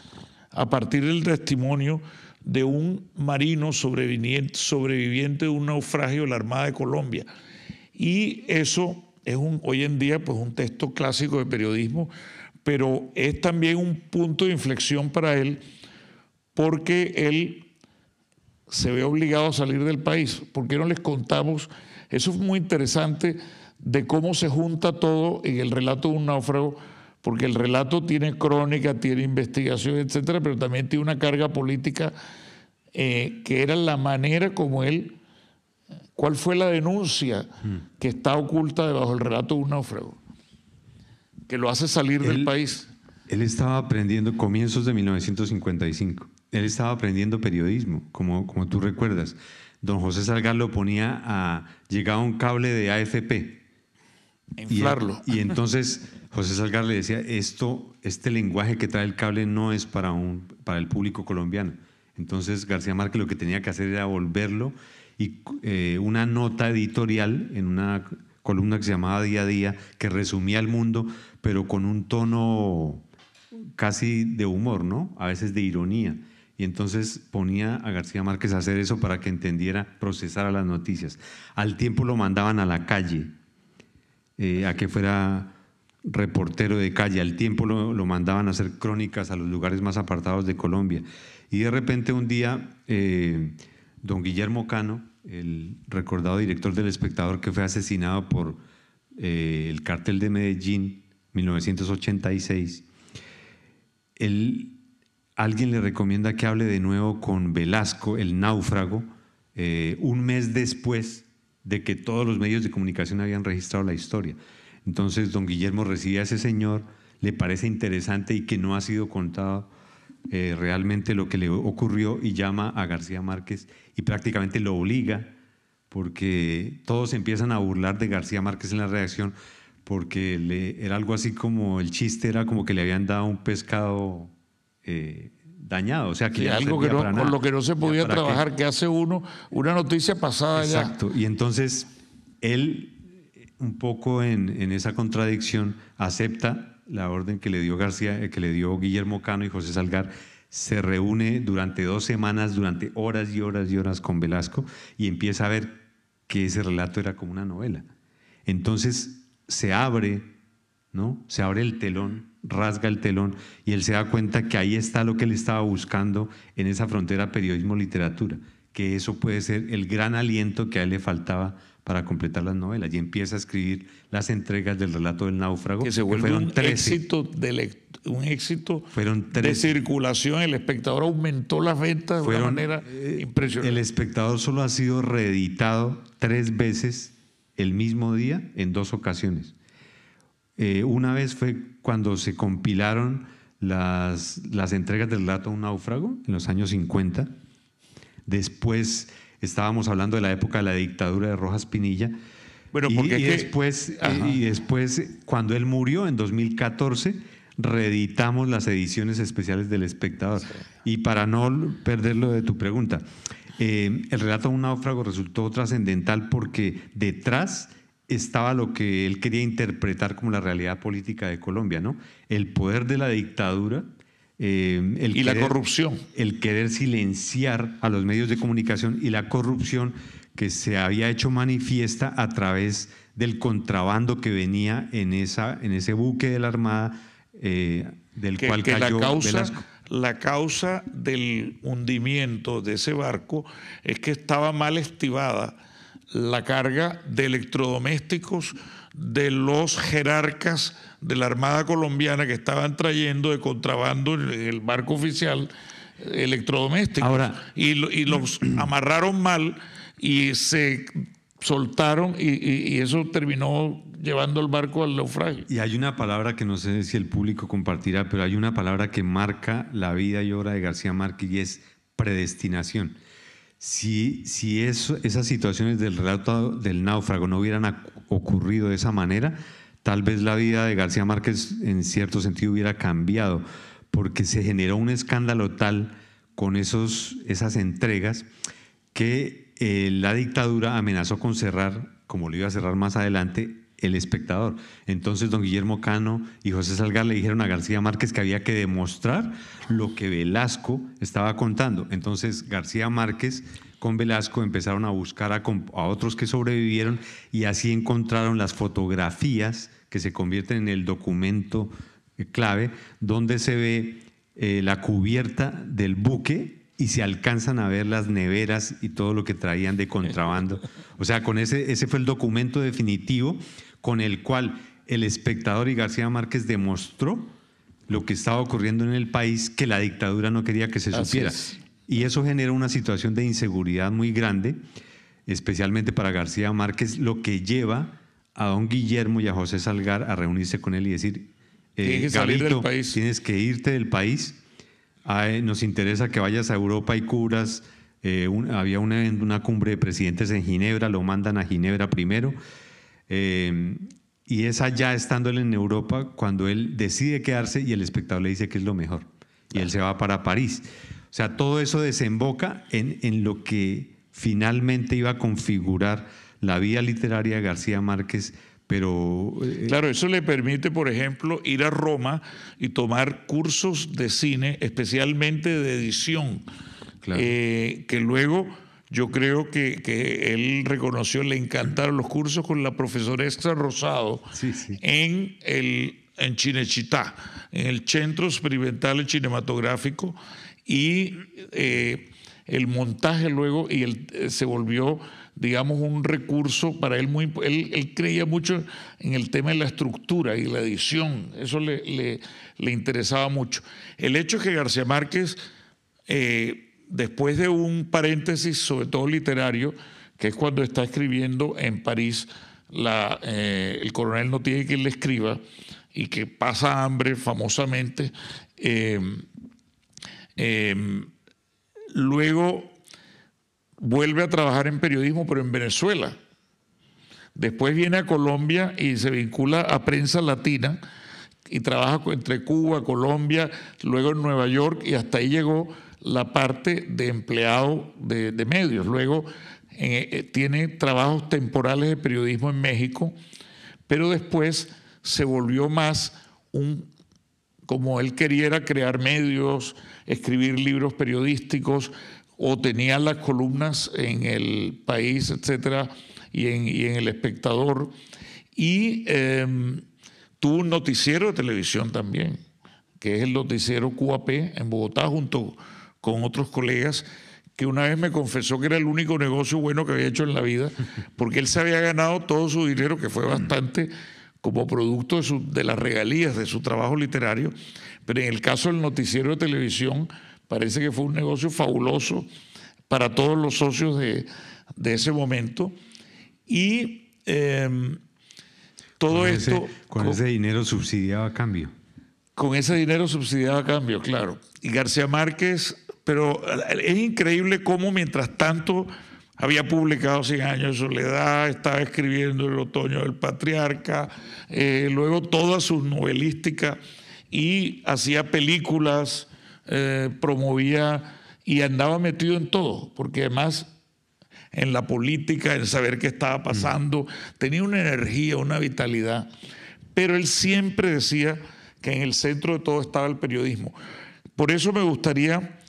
a partir del testimonio de un marino sobreviviente, sobreviviente de un naufragio de la Armada de Colombia. Y eso es un, hoy en día pues, un texto clásico de periodismo, pero es también un punto de inflexión para él porque él se ve obligado a salir del país. ¿Por qué no les contamos? Eso es muy interesante de cómo se junta todo en el relato de un náufrago, porque el relato tiene crónica, tiene investigación, etcétera, pero también tiene una carga política eh, que era la manera como él, cuál fue la denuncia que está oculta debajo del relato de un náufrago, que lo hace salir del país. Él estaba aprendiendo comienzos de 1955 él estaba aprendiendo periodismo, como, como tú recuerdas. Don José Salgar lo ponía a. llegaba un cable de AFP. Inflarlo. Y, entonces José Salgar le decía: esto, este lenguaje que trae el cable no es para, un, para el público colombiano. Entonces García Márquez lo que tenía que hacer era volverlo y eh, una nota editorial en una columna que se llamaba Día a Día, que resumía el mundo, pero con un tono casi de humor, ¿no? A veces de ironía y entonces ponía a García Márquez a hacer eso para que entendiera, procesara las noticias. Al tiempo lo mandaban a la calle, eh, a que fuera reportero de calle, al tiempo lo, mandaban a hacer crónicas a los lugares más apartados de Colombia. Y de repente un día, eh, don Guillermo Cano, el recordado director del espectador que fue asesinado por eh, el cártel de Medellín, 1986, él alguien le recomienda que hable de nuevo con Velasco, el náufrago, eh, un mes después de que todos los medios de comunicación habían registrado la historia. Entonces, don Guillermo recibe a ese señor, le parece interesante y que no ha sido contado eh, realmente lo que le ocurrió y llama a García Márquez y prácticamente lo obliga, porque todos empiezan a burlar de García Márquez en la reacción, porque le, era algo así como el chiste era como que le habían dado un pescado eh, dañado. O sea, que algo que no, con lo que no se podía trabajar, que hace uno una noticia pasada Exacto. Y entonces él, un poco en, esa contradicción, acepta la orden que le dio García, eh, que le dio Guillermo Cano y José Salgar, se reúne durante dos semanas, durante horas y horas y horas con Velasco y empieza a ver que ese relato era como una novela. Entonces se abre, ¿no? Se abre el telón rasga el telón y él se da cuenta que ahí está lo que él estaba buscando en esa frontera periodismo-literatura, que eso puede ser el gran aliento que a él le faltaba para completar las novelas. Y empieza a escribir las entregas del relato del náufrago que se vuelve un éxito de un éxito fueron de circulación. El espectador aumentó las ventas de una manera eh, impresionante. el espectador solo ha sido reeditado tres veces el mismo día en dos ocasiones eh, una vez fue cuando se compilaron las, las entregas del relato Un náufrago en los años 50. Después estábamos hablando de la época de la dictadura de Rojas Pinilla. Bueno, porque y, después, y después, cuando él murió en 2014, reeditamos las ediciones especiales del espectador. Y para no perderlo de tu pregunta, eh, el relato de un náufrago resultó trascendental porque detrás estaba lo que él quería interpretar como la realidad política de Colombia, ¿no? El poder de la dictadura. Eh, el y la corrupción. El querer silenciar a los medios de comunicación y la corrupción que se había hecho manifiesta a través del contrabando que venía en, esa, en ese buque de la Armada eh, del cual cayó la causa, la causa del hundimiento de ese barco es que estaba mal estivada la carga de electrodomésticos de los jerarcas de la Armada Colombiana que estaban trayendo de contrabando en el barco oficial electrodomésticos. y, y los amarraron mal y se soltaron y, eso terminó llevando el barco al naufragio. Y hay una palabra que no sé si el público compartirá, pero hay una palabra que marca la vida y obra de García Márquez y es predestinación. Si, si eso, esas situaciones del relato del náufrago no hubieran ocurrido de esa manera, tal vez la vida de García Márquez en cierto sentido hubiera cambiado, porque se generó un escándalo tal con esos, esas entregas que eh, la dictadura amenazó con cerrar, como lo iba a cerrar más adelante, el espectador. Entonces don Guillermo Cano y José Salgar le dijeron a García Márquez que había que demostrar lo que Velasco estaba contando. Entonces García Márquez con Velasco empezaron a buscar a, otros que sobrevivieron y así encontraron las fotografías que se convierten en el documento clave donde se ve eh, la cubierta del buque y se alcanzan a ver las neveras y todo lo que traían de contrabando. O sea, con ese, ese fue el documento definitivo con el cual el espectador y García Márquez demostró lo que estaba ocurriendo en el país que la dictadura no quería que se supiera. Y eso generó una situación de inseguridad muy grande, especialmente para García Márquez, lo que lleva a don Guillermo y a José Salgar a reunirse con él y decir, eh, país. tienes que irte del país nos interesa que vayas a Europa y cubras. Eh, había una, una, cumbre de presidentes en Ginebra, lo mandan a Ginebra primero. Eh, y es allá, estando él en Europa, cuando él decide quedarse y el espectador le dice que es lo mejor. Y él se va para París. O sea, todo eso desemboca en, en lo que finalmente iba a configurar la vida literaria de García Márquez pero, eh, claro, eso le permite, por ejemplo, ir a Roma y tomar cursos de cine, especialmente de edición, eh, que luego yo creo que, él reconoció, le encantaron los cursos con la profesora Extra Rosado en el en Chinechita, en el Centro Experimental Cinematográfico, y eh, el montaje luego, y él se volvió digamos, un recurso para él muy... Él, creía mucho en el tema de la estructura y la edición, eso le, le, interesaba mucho. El hecho es que García Márquez, eh, después de un paréntesis, sobre todo literario, que es cuando está escribiendo en París, eh, el coronel no tiene quien le escriba, y que pasa hambre famosamente, eh, luego vuelve a trabajar en periodismo, pero en Venezuela. Después viene a Colombia y se vincula a prensa latina y trabaja entre Cuba, Colombia, luego en Nueva York y hasta ahí llegó la parte de empleado de, medios. Luego eh, eh, tiene trabajos temporales de periodismo en México, pero después se volvió más un, como él quería crear medios, escribir libros periodísticos, o tenía las columnas en el país, etcétera, y en, el espectador. Y em, tuvo un noticiero de televisión también, que es el noticiero QAP en Bogotá, junto con otros colegas, que una vez me confesó que era el único negocio bueno que había hecho en la vida, porque él se había ganado todo su dinero, que fue bastante como producto de, de las regalías de su trabajo literario, pero en el caso del noticiero de televisión, Parece que fue un negocio fabuloso para todos los socios de, ese momento. Y em, todo esto... con, ese dinero subsidiado a cambio. Con ese dinero subsidiado a cambio, claro. Y García Márquez, pero es increíble cómo mientras tanto había publicado Cien años de soledad, estaba escribiendo El otoño del patriarca, eh, luego toda su novelística y hacía películas eh, promovía y andaba metido en todo, porque además en la política, en saber qué estaba pasando, tenía una energía, una vitalidad, pero él siempre decía que en el centro de todo estaba el periodismo. Por eso me gustaría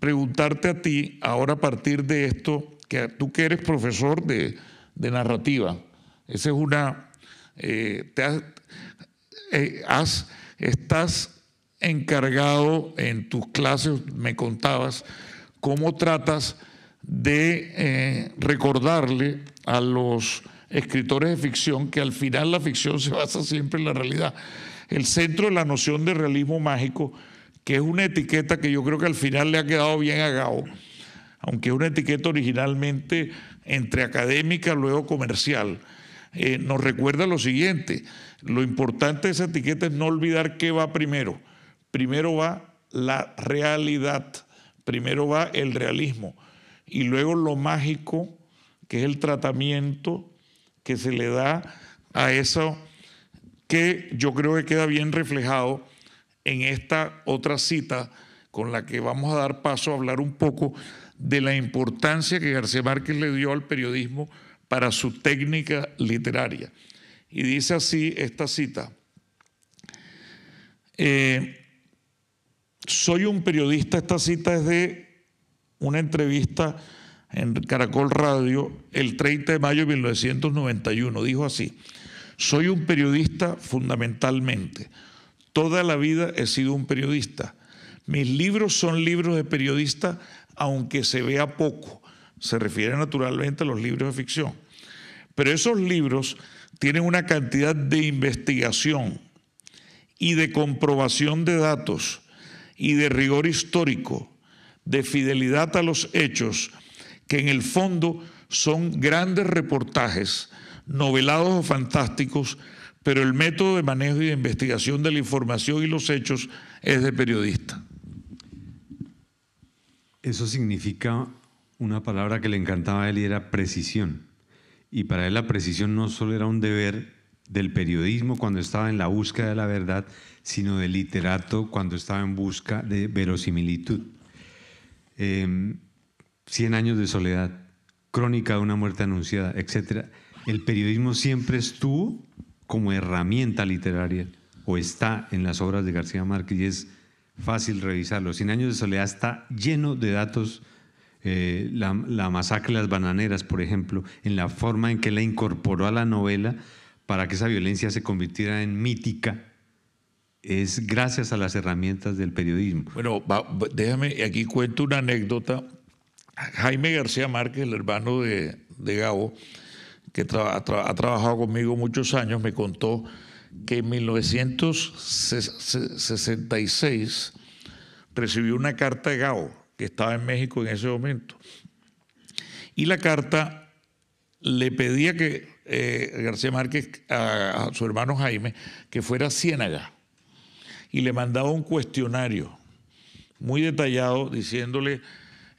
preguntarte a ti, ahora a partir de esto, que tú que eres profesor de, narrativa, esa es una, eh, te eh, has, estás encargado en tus clases, me contabas, cómo tratas de eh, recordarle a los escritores de ficción que al final la ficción se basa siempre en la realidad. El centro de la noción de realismo mágico, que es una etiqueta que yo creo que al final le ha quedado bien a Gao, aunque es una etiqueta originalmente entre académica, luego comercial, eh, nos recuerda lo siguiente, lo importante de esa etiqueta es no olvidar qué va primero. Primero va la realidad, primero va el realismo y luego lo mágico, que es el tratamiento que se le da a eso que yo creo que queda bien reflejado en esta otra cita con la que vamos a dar paso a hablar un poco de la importancia que García Márquez le dio al periodismo para su técnica literaria. Y dice así esta cita. Eh, soy un periodista, esta cita es de una entrevista en Caracol Radio el 30 de mayo de 1991. Dijo así, soy un periodista fundamentalmente. Toda la vida he sido un periodista. Mis libros son libros de periodista, aunque se vea poco. Se refiere naturalmente a los libros de ficción. Pero esos libros tienen una cantidad de investigación y de comprobación de datos y de rigor histórico, de fidelidad a los hechos, que en el fondo son grandes reportajes, novelados o fantásticos, pero el método de manejo y de investigación de la información y los hechos es de periodista. Eso significa una palabra que le encantaba a él y era precisión. Y para él la precisión no solo era un deber del periodismo cuando estaba en la búsqueda de la verdad, sino del literato cuando estaba en busca de verosimilitud. Em, Cien años de soledad, Crónica de una muerte anunciada, etc. El periodismo siempre estuvo como herramienta literaria o está en las obras de García Márquez y es fácil revisarlo. Cien años de soledad está lleno de datos eh, la, masacre de las bananeras, por ejemplo, en la forma en que la incorporó a la novela para que esa violencia se convirtiera en mítica, es gracias a las herramientas del periodismo. Bueno, déjame, aquí cuento una anécdota Jaime García Márquez, el hermano de, Gabo, que ha trabajado conmigo muchos años, me contó que en 1966 recibió una carta de Gabo, que estaba en México en ese momento. Y la carta le pedía que eh, García Márquez, a, a, su hermano Jaime, que fuera a Ciénaga. Y le mandaba un cuestionario muy detallado diciéndole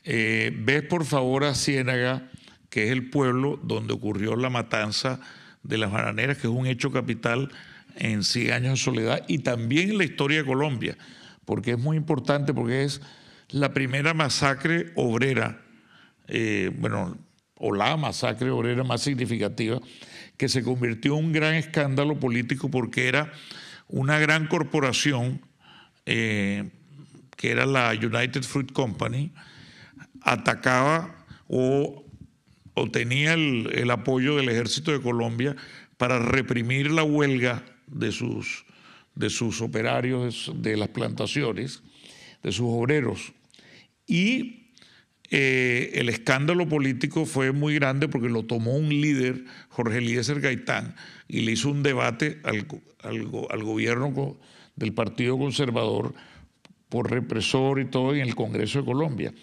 eh, ves por favor a Ciénaga, que es el pueblo donde ocurrió la matanza de las bananeras, que es un hecho capital en 100 años de soledad y también en la historia de Colombia, porque es muy importante, porque es la primera masacre obrera, eh, bueno, o la masacre obrera más significativa, que se convirtió en un gran escándalo político porque era una gran corporación, eh, que era la United Fruit Company, atacaba o, tenía el, apoyo del ejército de Colombia para reprimir la huelga de sus, de sus operarios de las plantaciones, de sus obreros. Y eh, el escándalo político fue muy grande porque lo tomó un líder, Jorge Eliezer Gaitán, y le hizo un debate al, al gobierno del Partido Conservador por represor y todo en el Congreso de Colombia.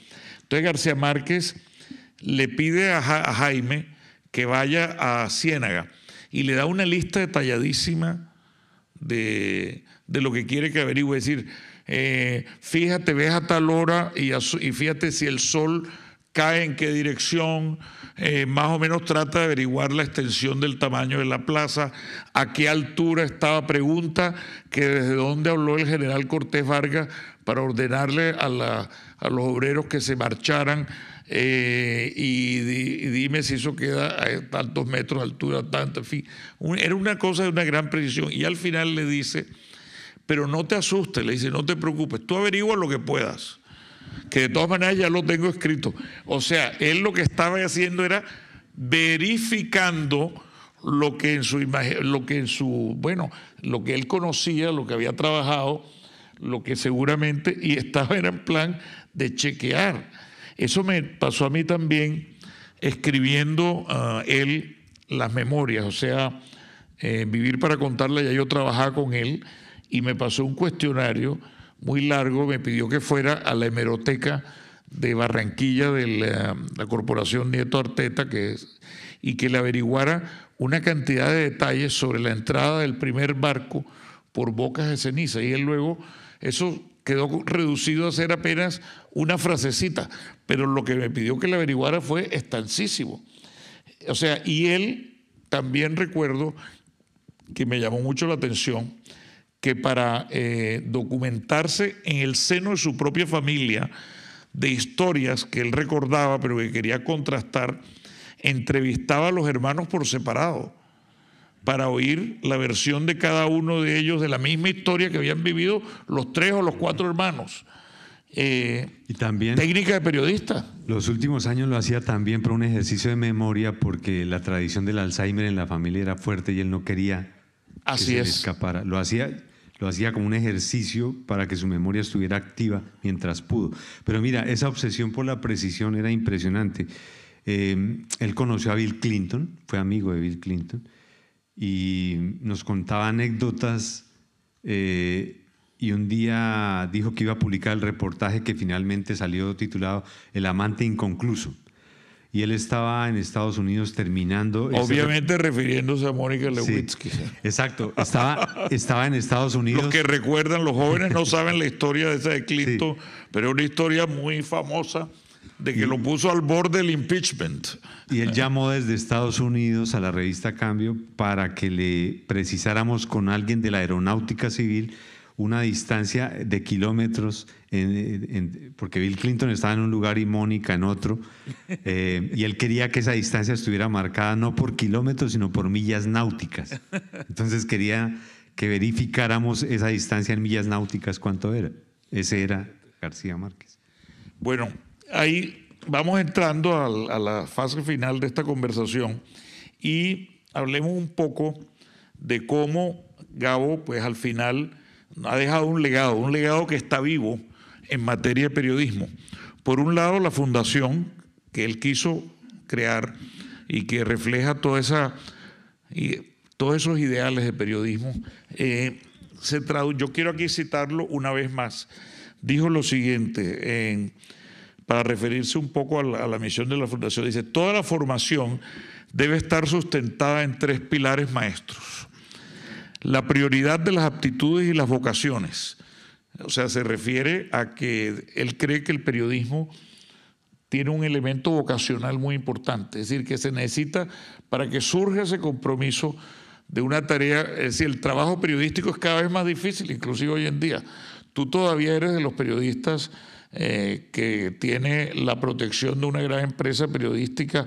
Entonces García Márquez le pide a, Jaime que vaya a Ciénaga y le da una lista detalladísima de, lo que quiere que averigüe. Es decir, eh, fíjate, ves a tal hora y, fíjate si el sol cae en qué dirección, eh, más o menos trata de averiguar la extensión del tamaño de la plaza, a qué altura estaba, pregunta que desde dónde habló el general Cortés Vargas para ordenarle a, los obreros que se marcharan eh, y, dime si eso queda a tantos metros de altura, tanto, en fin. era una cosa de una gran precisión. Y al final le dice, pero no te asustes, le dice, no te preocupes, tú averigua lo que puedas, que de todas maneras ya lo tengo escrito. O sea, él lo que estaba haciendo era verificando lo que en su lo que en su, bueno, lo que él conocía, lo que había trabajado lo que seguramente, y estaba en plan de chequear. Eso me pasó a mí también escribiendo uh, él las memorias, o sea, eh, Vivir para contarla, ya yo trabajaba con él y me pasó un cuestionario muy largo, me pidió que fuera a la hemeroteca de Barranquilla de la, Corporación Nieto Arteta que y que le averiguara una cantidad de detalles sobre la entrada del primer barco por bocas de ceniza. Y él luego, eso quedó reducido a ser apenas una frasecita, pero lo que me pidió que le averiguara fue estancísimo. O sea, y él también recuerdo que me llamó mucho la atención, que para eh, documentarse en el seno de su propia familia de historias que él recordaba, pero que quería contrastar, entrevistaba a los hermanos por separado para oír la versión de cada uno de ellos de la misma historia que habían vivido los tres o los cuatro hermanos. Eh, y también técnica de periodista. Los últimos años lo hacía también por un ejercicio de memoria porque la tradición del Alzheimer en la familia era fuerte y él no quería Así que es. se escapara. Lo hacía, lo hacía como un ejercicio para que su memoria estuviera activa mientras pudo. Pero mira, esa obsesión por la precisión era impresionante. Eh, él conoció a Bill Clinton, fue amigo de Bill Clinton, y nos contaba anécdotas. Eh, y un día dijo que iba a publicar el reportaje que finalmente salió titulado El amante inconcluso y él estaba en Estados Unidos terminando. Obviamente refiriéndose a Mónica Lewinsky. exacto, estaba, estaba en Estados Unidos. Los que recuerdan, los jóvenes no saben la historia de ese de Clinton, pero es una historia muy famosa de que lo puso al borde del impeachment. Y él llamó desde Estados Unidos a la revista Cambio para que le precisáramos con alguien de la aeronáutica civil una distancia de kilómetros, porque Bill Clinton estaba en un lugar y Mónica en otro, eh, y él quería que esa distancia estuviera marcada no por kilómetros, sino por millas náuticas. Entonces quería que verificáramos esa distancia en millas náuticas cuánto era. Ese era García Márquez. Bueno, ahí vamos entrando a, a la fase final de esta conversación y hablemos un poco de cómo Gabo, pues al final ha dejado un legado, un legado que está vivo en materia de periodismo. Por un lado, la fundación que él quiso crear y que refleja todos esos ideales de periodismo. Eh, se yo quiero aquí citarlo una vez más. Dijo lo siguiente, para referirse un poco a la, a la misión de la fundación, dice, toda la formación debe estar sustentada en tres pilares maestros la prioridad de las aptitudes y las vocaciones. O sea, se refiere a que él cree que el periodismo tiene un elemento vocacional muy importante, es decir, que se necesita para que surja ese compromiso de una tarea, es decir, el trabajo periodístico es cada vez más difícil, inclusive hoy en día. Tú todavía eres de los periodistas eh, que tiene la protección de una gran empresa periodística,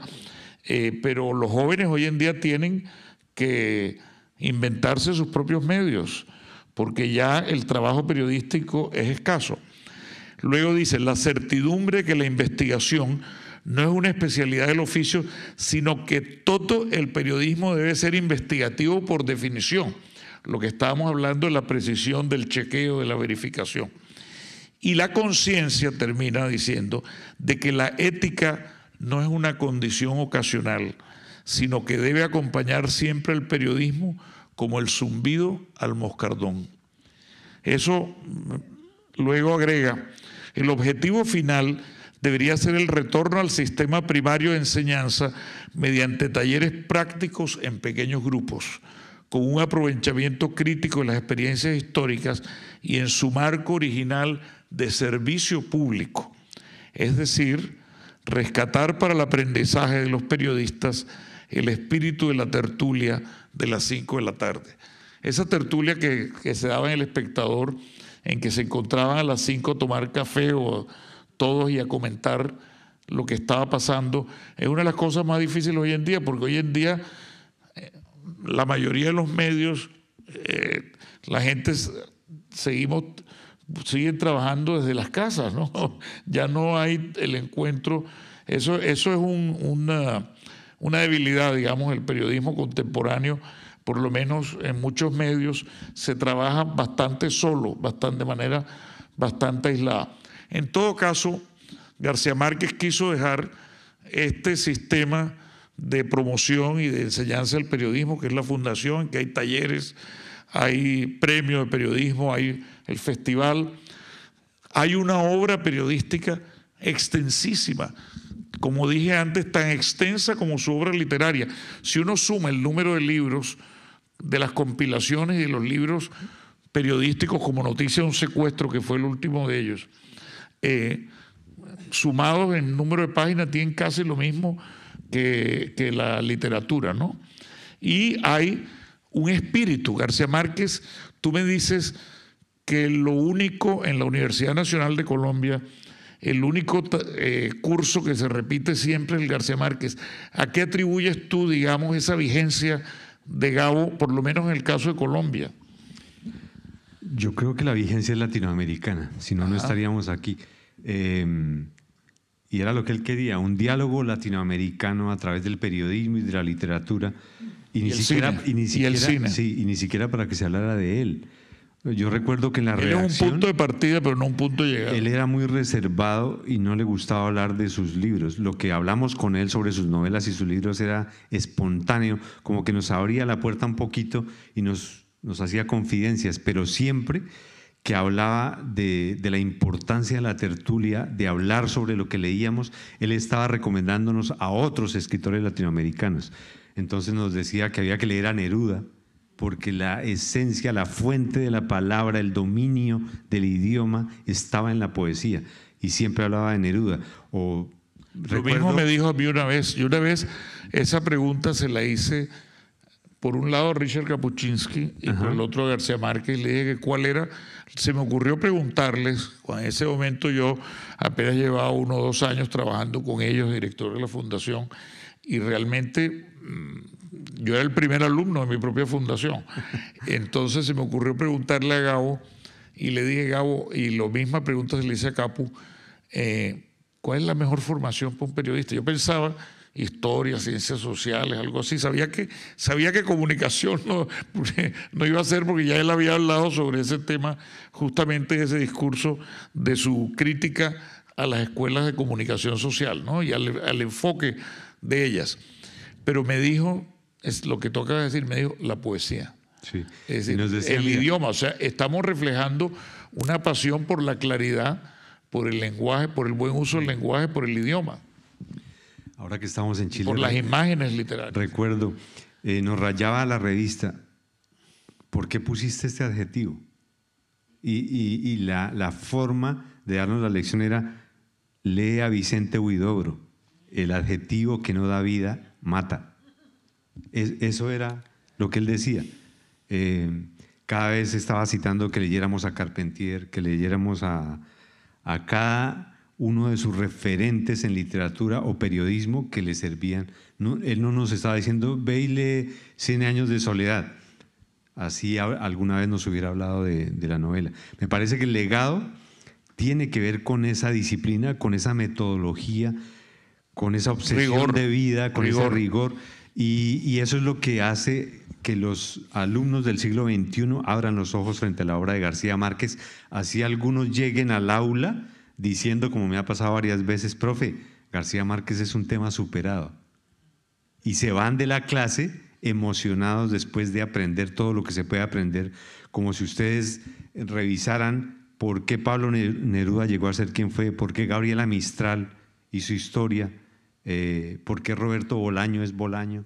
eh, pero los jóvenes hoy en día tienen que inventarse sus propios medios, porque ya el trabajo periodístico es escaso. Luego dice, la certidumbre que la investigación no es una especialidad del oficio, sino que todo el periodismo debe ser investigativo por definición. Lo que estábamos hablando es la precisión del chequeo, de la verificación. Y la conciencia termina diciendo de que la ética no es una condición ocasional, sino que debe acompañar siempre el periodismo como el zumbido al moscardón. Eso luego agrega, el objetivo final debería ser el retorno al sistema primario de enseñanza mediante talleres prácticos en pequeños grupos, con un aprovechamiento crítico de las experiencias históricas y en su marco original de servicio público, es decir, rescatar para el aprendizaje de los periodistas el espíritu de la tertulia de las 5 de la tarde. Esa tertulia que, se daba en el espectador, en que se encontraban a las 5 a tomar café o todos y a comentar lo que estaba pasando, es una de las cosas más difíciles hoy en día, porque hoy en día eh, la mayoría de los medios, eh, la gente seguimos siguen trabajando desde las casas, ¿no? Ya no hay el encuentro. Eso, eso es un, una, una debilidad, digamos, del periodismo contemporáneo por lo menos en muchos medios, se trabaja bastante solo, bastante, de manera bastante aislada. En todo caso, García Márquez quiso dejar este sistema de promoción y de enseñanza del periodismo, que es la fundación, que hay talleres, hay premios de periodismo, hay el festival, hay una obra periodística extensísima, como dije antes, tan extensa como su obra literaria. Si uno suma el número de libros, de las compilaciones y de los libros periodísticos como Noticia de un secuestro, que fue el último de ellos, eh, sumados en número de páginas, tienen casi lo mismo que, que la literatura, ¿no? Y hay un espíritu. García Márquez, tú me dices que lo único en la Universidad Nacional de Colombia, el único eh, curso que se repite siempre es el García Márquez. ¿A qué atribuyes tú, digamos, esa vigencia de Gabo, por lo menos en el caso de Colombia? Yo creo que la vigencia es latinoamericana, si no, no estaríamos aquí. Em, y era lo que él quería, un diálogo latinoamericano a través del periodismo y de la literatura. Y, ni siquiera, y ni siquiera, Sí, y ni siquiera para que se hablara de él. Yo recuerdo que en la él un punto de partida, pero no un punto de llegada. Él era muy reservado y no le gustaba hablar de sus libros. Lo que hablamos con él sobre sus novelas y sus libros era espontáneo, como que nos abría la puerta un poquito y nos, nos hacía confidencias, pero siempre que hablaba de, de, la importancia de la tertulia, de hablar sobre lo que leíamos, él estaba recomendándonos a otros escritores latinoamericanos. Entonces nos decía que había que leer a Neruda, porque la esencia, la fuente de la palabra, el dominio del idioma estaba en la poesía. Y siempre hablaba de Neruda. O, Lo mismo me dijo a mí una vez. Y una vez esa pregunta se la hice por un lado a Richard Kapuczynski y por el otro a García Márquez. Y le dije que cuál era. Se me ocurrió preguntarles, en ese momento yo apenas llevaba uno o dos años trabajando con ellos, director de la fundación, y realmente mm, yo era el primer alumno de mi propia fundación. Entonces se me ocurrió preguntarle a Gabo y le dije, Gabo, y lo misma pregunta se le hice a Capu, eh, ¿cuál es la mejor formación para un periodista? Yo pensaba historia, ciencias sociales, algo así. Sabía que, sabía que comunicación no, no iba a ser porque ya él había hablado sobre ese tema, justamente ese discurso de su crítica a las escuelas de comunicación social ¿no? y al, al enfoque de ellas. Pero me dijo, es lo que toca decir, me dijo, la poesía. Sí. Es decir, el idioma, o sea, estamos reflejando una pasión por la claridad, por el lenguaje, por el buen uso del lenguaje, por el idioma. Ahora que estamos en Chile. Por las imágenes literarias. Recuerdo, eh, nos rayaba la revista, ¿por qué pusiste este adjetivo? Y, la, la, forma de darnos la lección era, lee a Vicente Huidobro, el adjetivo que no da vida, mata eso era lo que él decía. Eh, cada vez estaba citando que leyéramos a Carpentier, que leyéramos a, cada uno de sus referentes en literatura o periodismo que le servían. él no nos estaba diciendo, ve y años de soledad. Así alguna vez nos hubiera hablado de, la novela. Me parece que el legado tiene que ver con esa disciplina, con esa metodología, con esa obsesión de vida, con ese rigor. y, eso es lo que hace que los alumnos del siglo XXI abran los ojos frente a la obra de García Márquez, así algunos lleguen al aula diciendo, como me ha pasado varias veces, profe, García Márquez es un tema superado. Y se van de la clase emocionados después de aprender todo lo que se puede aprender, como si ustedes revisaran por qué Pablo Neruda llegó a ser quien fue, por qué Gabriela Mistral y su historia eh, por qué Roberto Bolaño es Bolaño.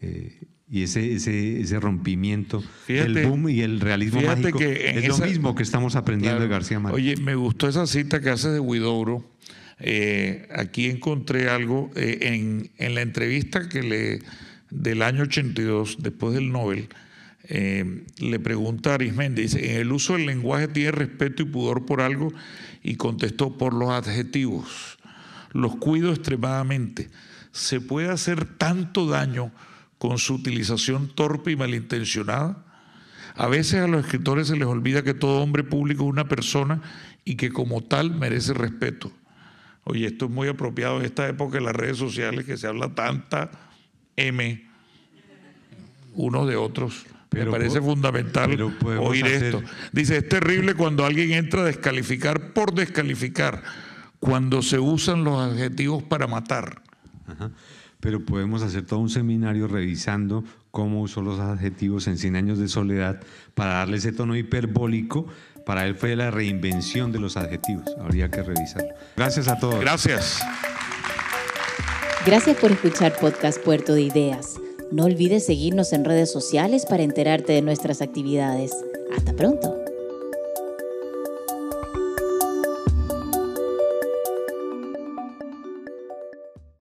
Eh, y ese, ese, rompimiento el boom y el realismo mágico que es lo mismo que estamos aprendiendo de García Márquez. Oye, me gustó esa cita que hace de Huidobro. Eh, aquí encontré algo en, la entrevista que le del año 82, después del Nobel, le pregunta a Arismendi, dice, en el uso del lenguaje tiene respeto y pudor por algo, y contestó por los adjetivos los cuido extremadamente. ¿Se puede hacer tanto daño con su utilización torpe y malintencionada? A veces a los escritores se les olvida que todo hombre público es una persona y que como tal merece respeto. Oye, esto es muy apropiado en esta época de las redes sociales que se habla tanta M. unos de otros. Me parece fundamental oír esto. Dice, es terrible cuando alguien entra a descalificar por descalificar, cuando se usan los adjetivos para matar. Pero podemos hacer todo un seminario revisando cómo usó los adjetivos en 100 años de soledad para darle ese tono hiperbólico. Para él fue la reinvención de los adjetivos. Habría que revisarlo. Gracias a todos. Gracias. Gracias por escuchar Podcast Puerto de Ideas. No olvides seguirnos en redes sociales para enterarte de nuestras actividades. Hasta pronto.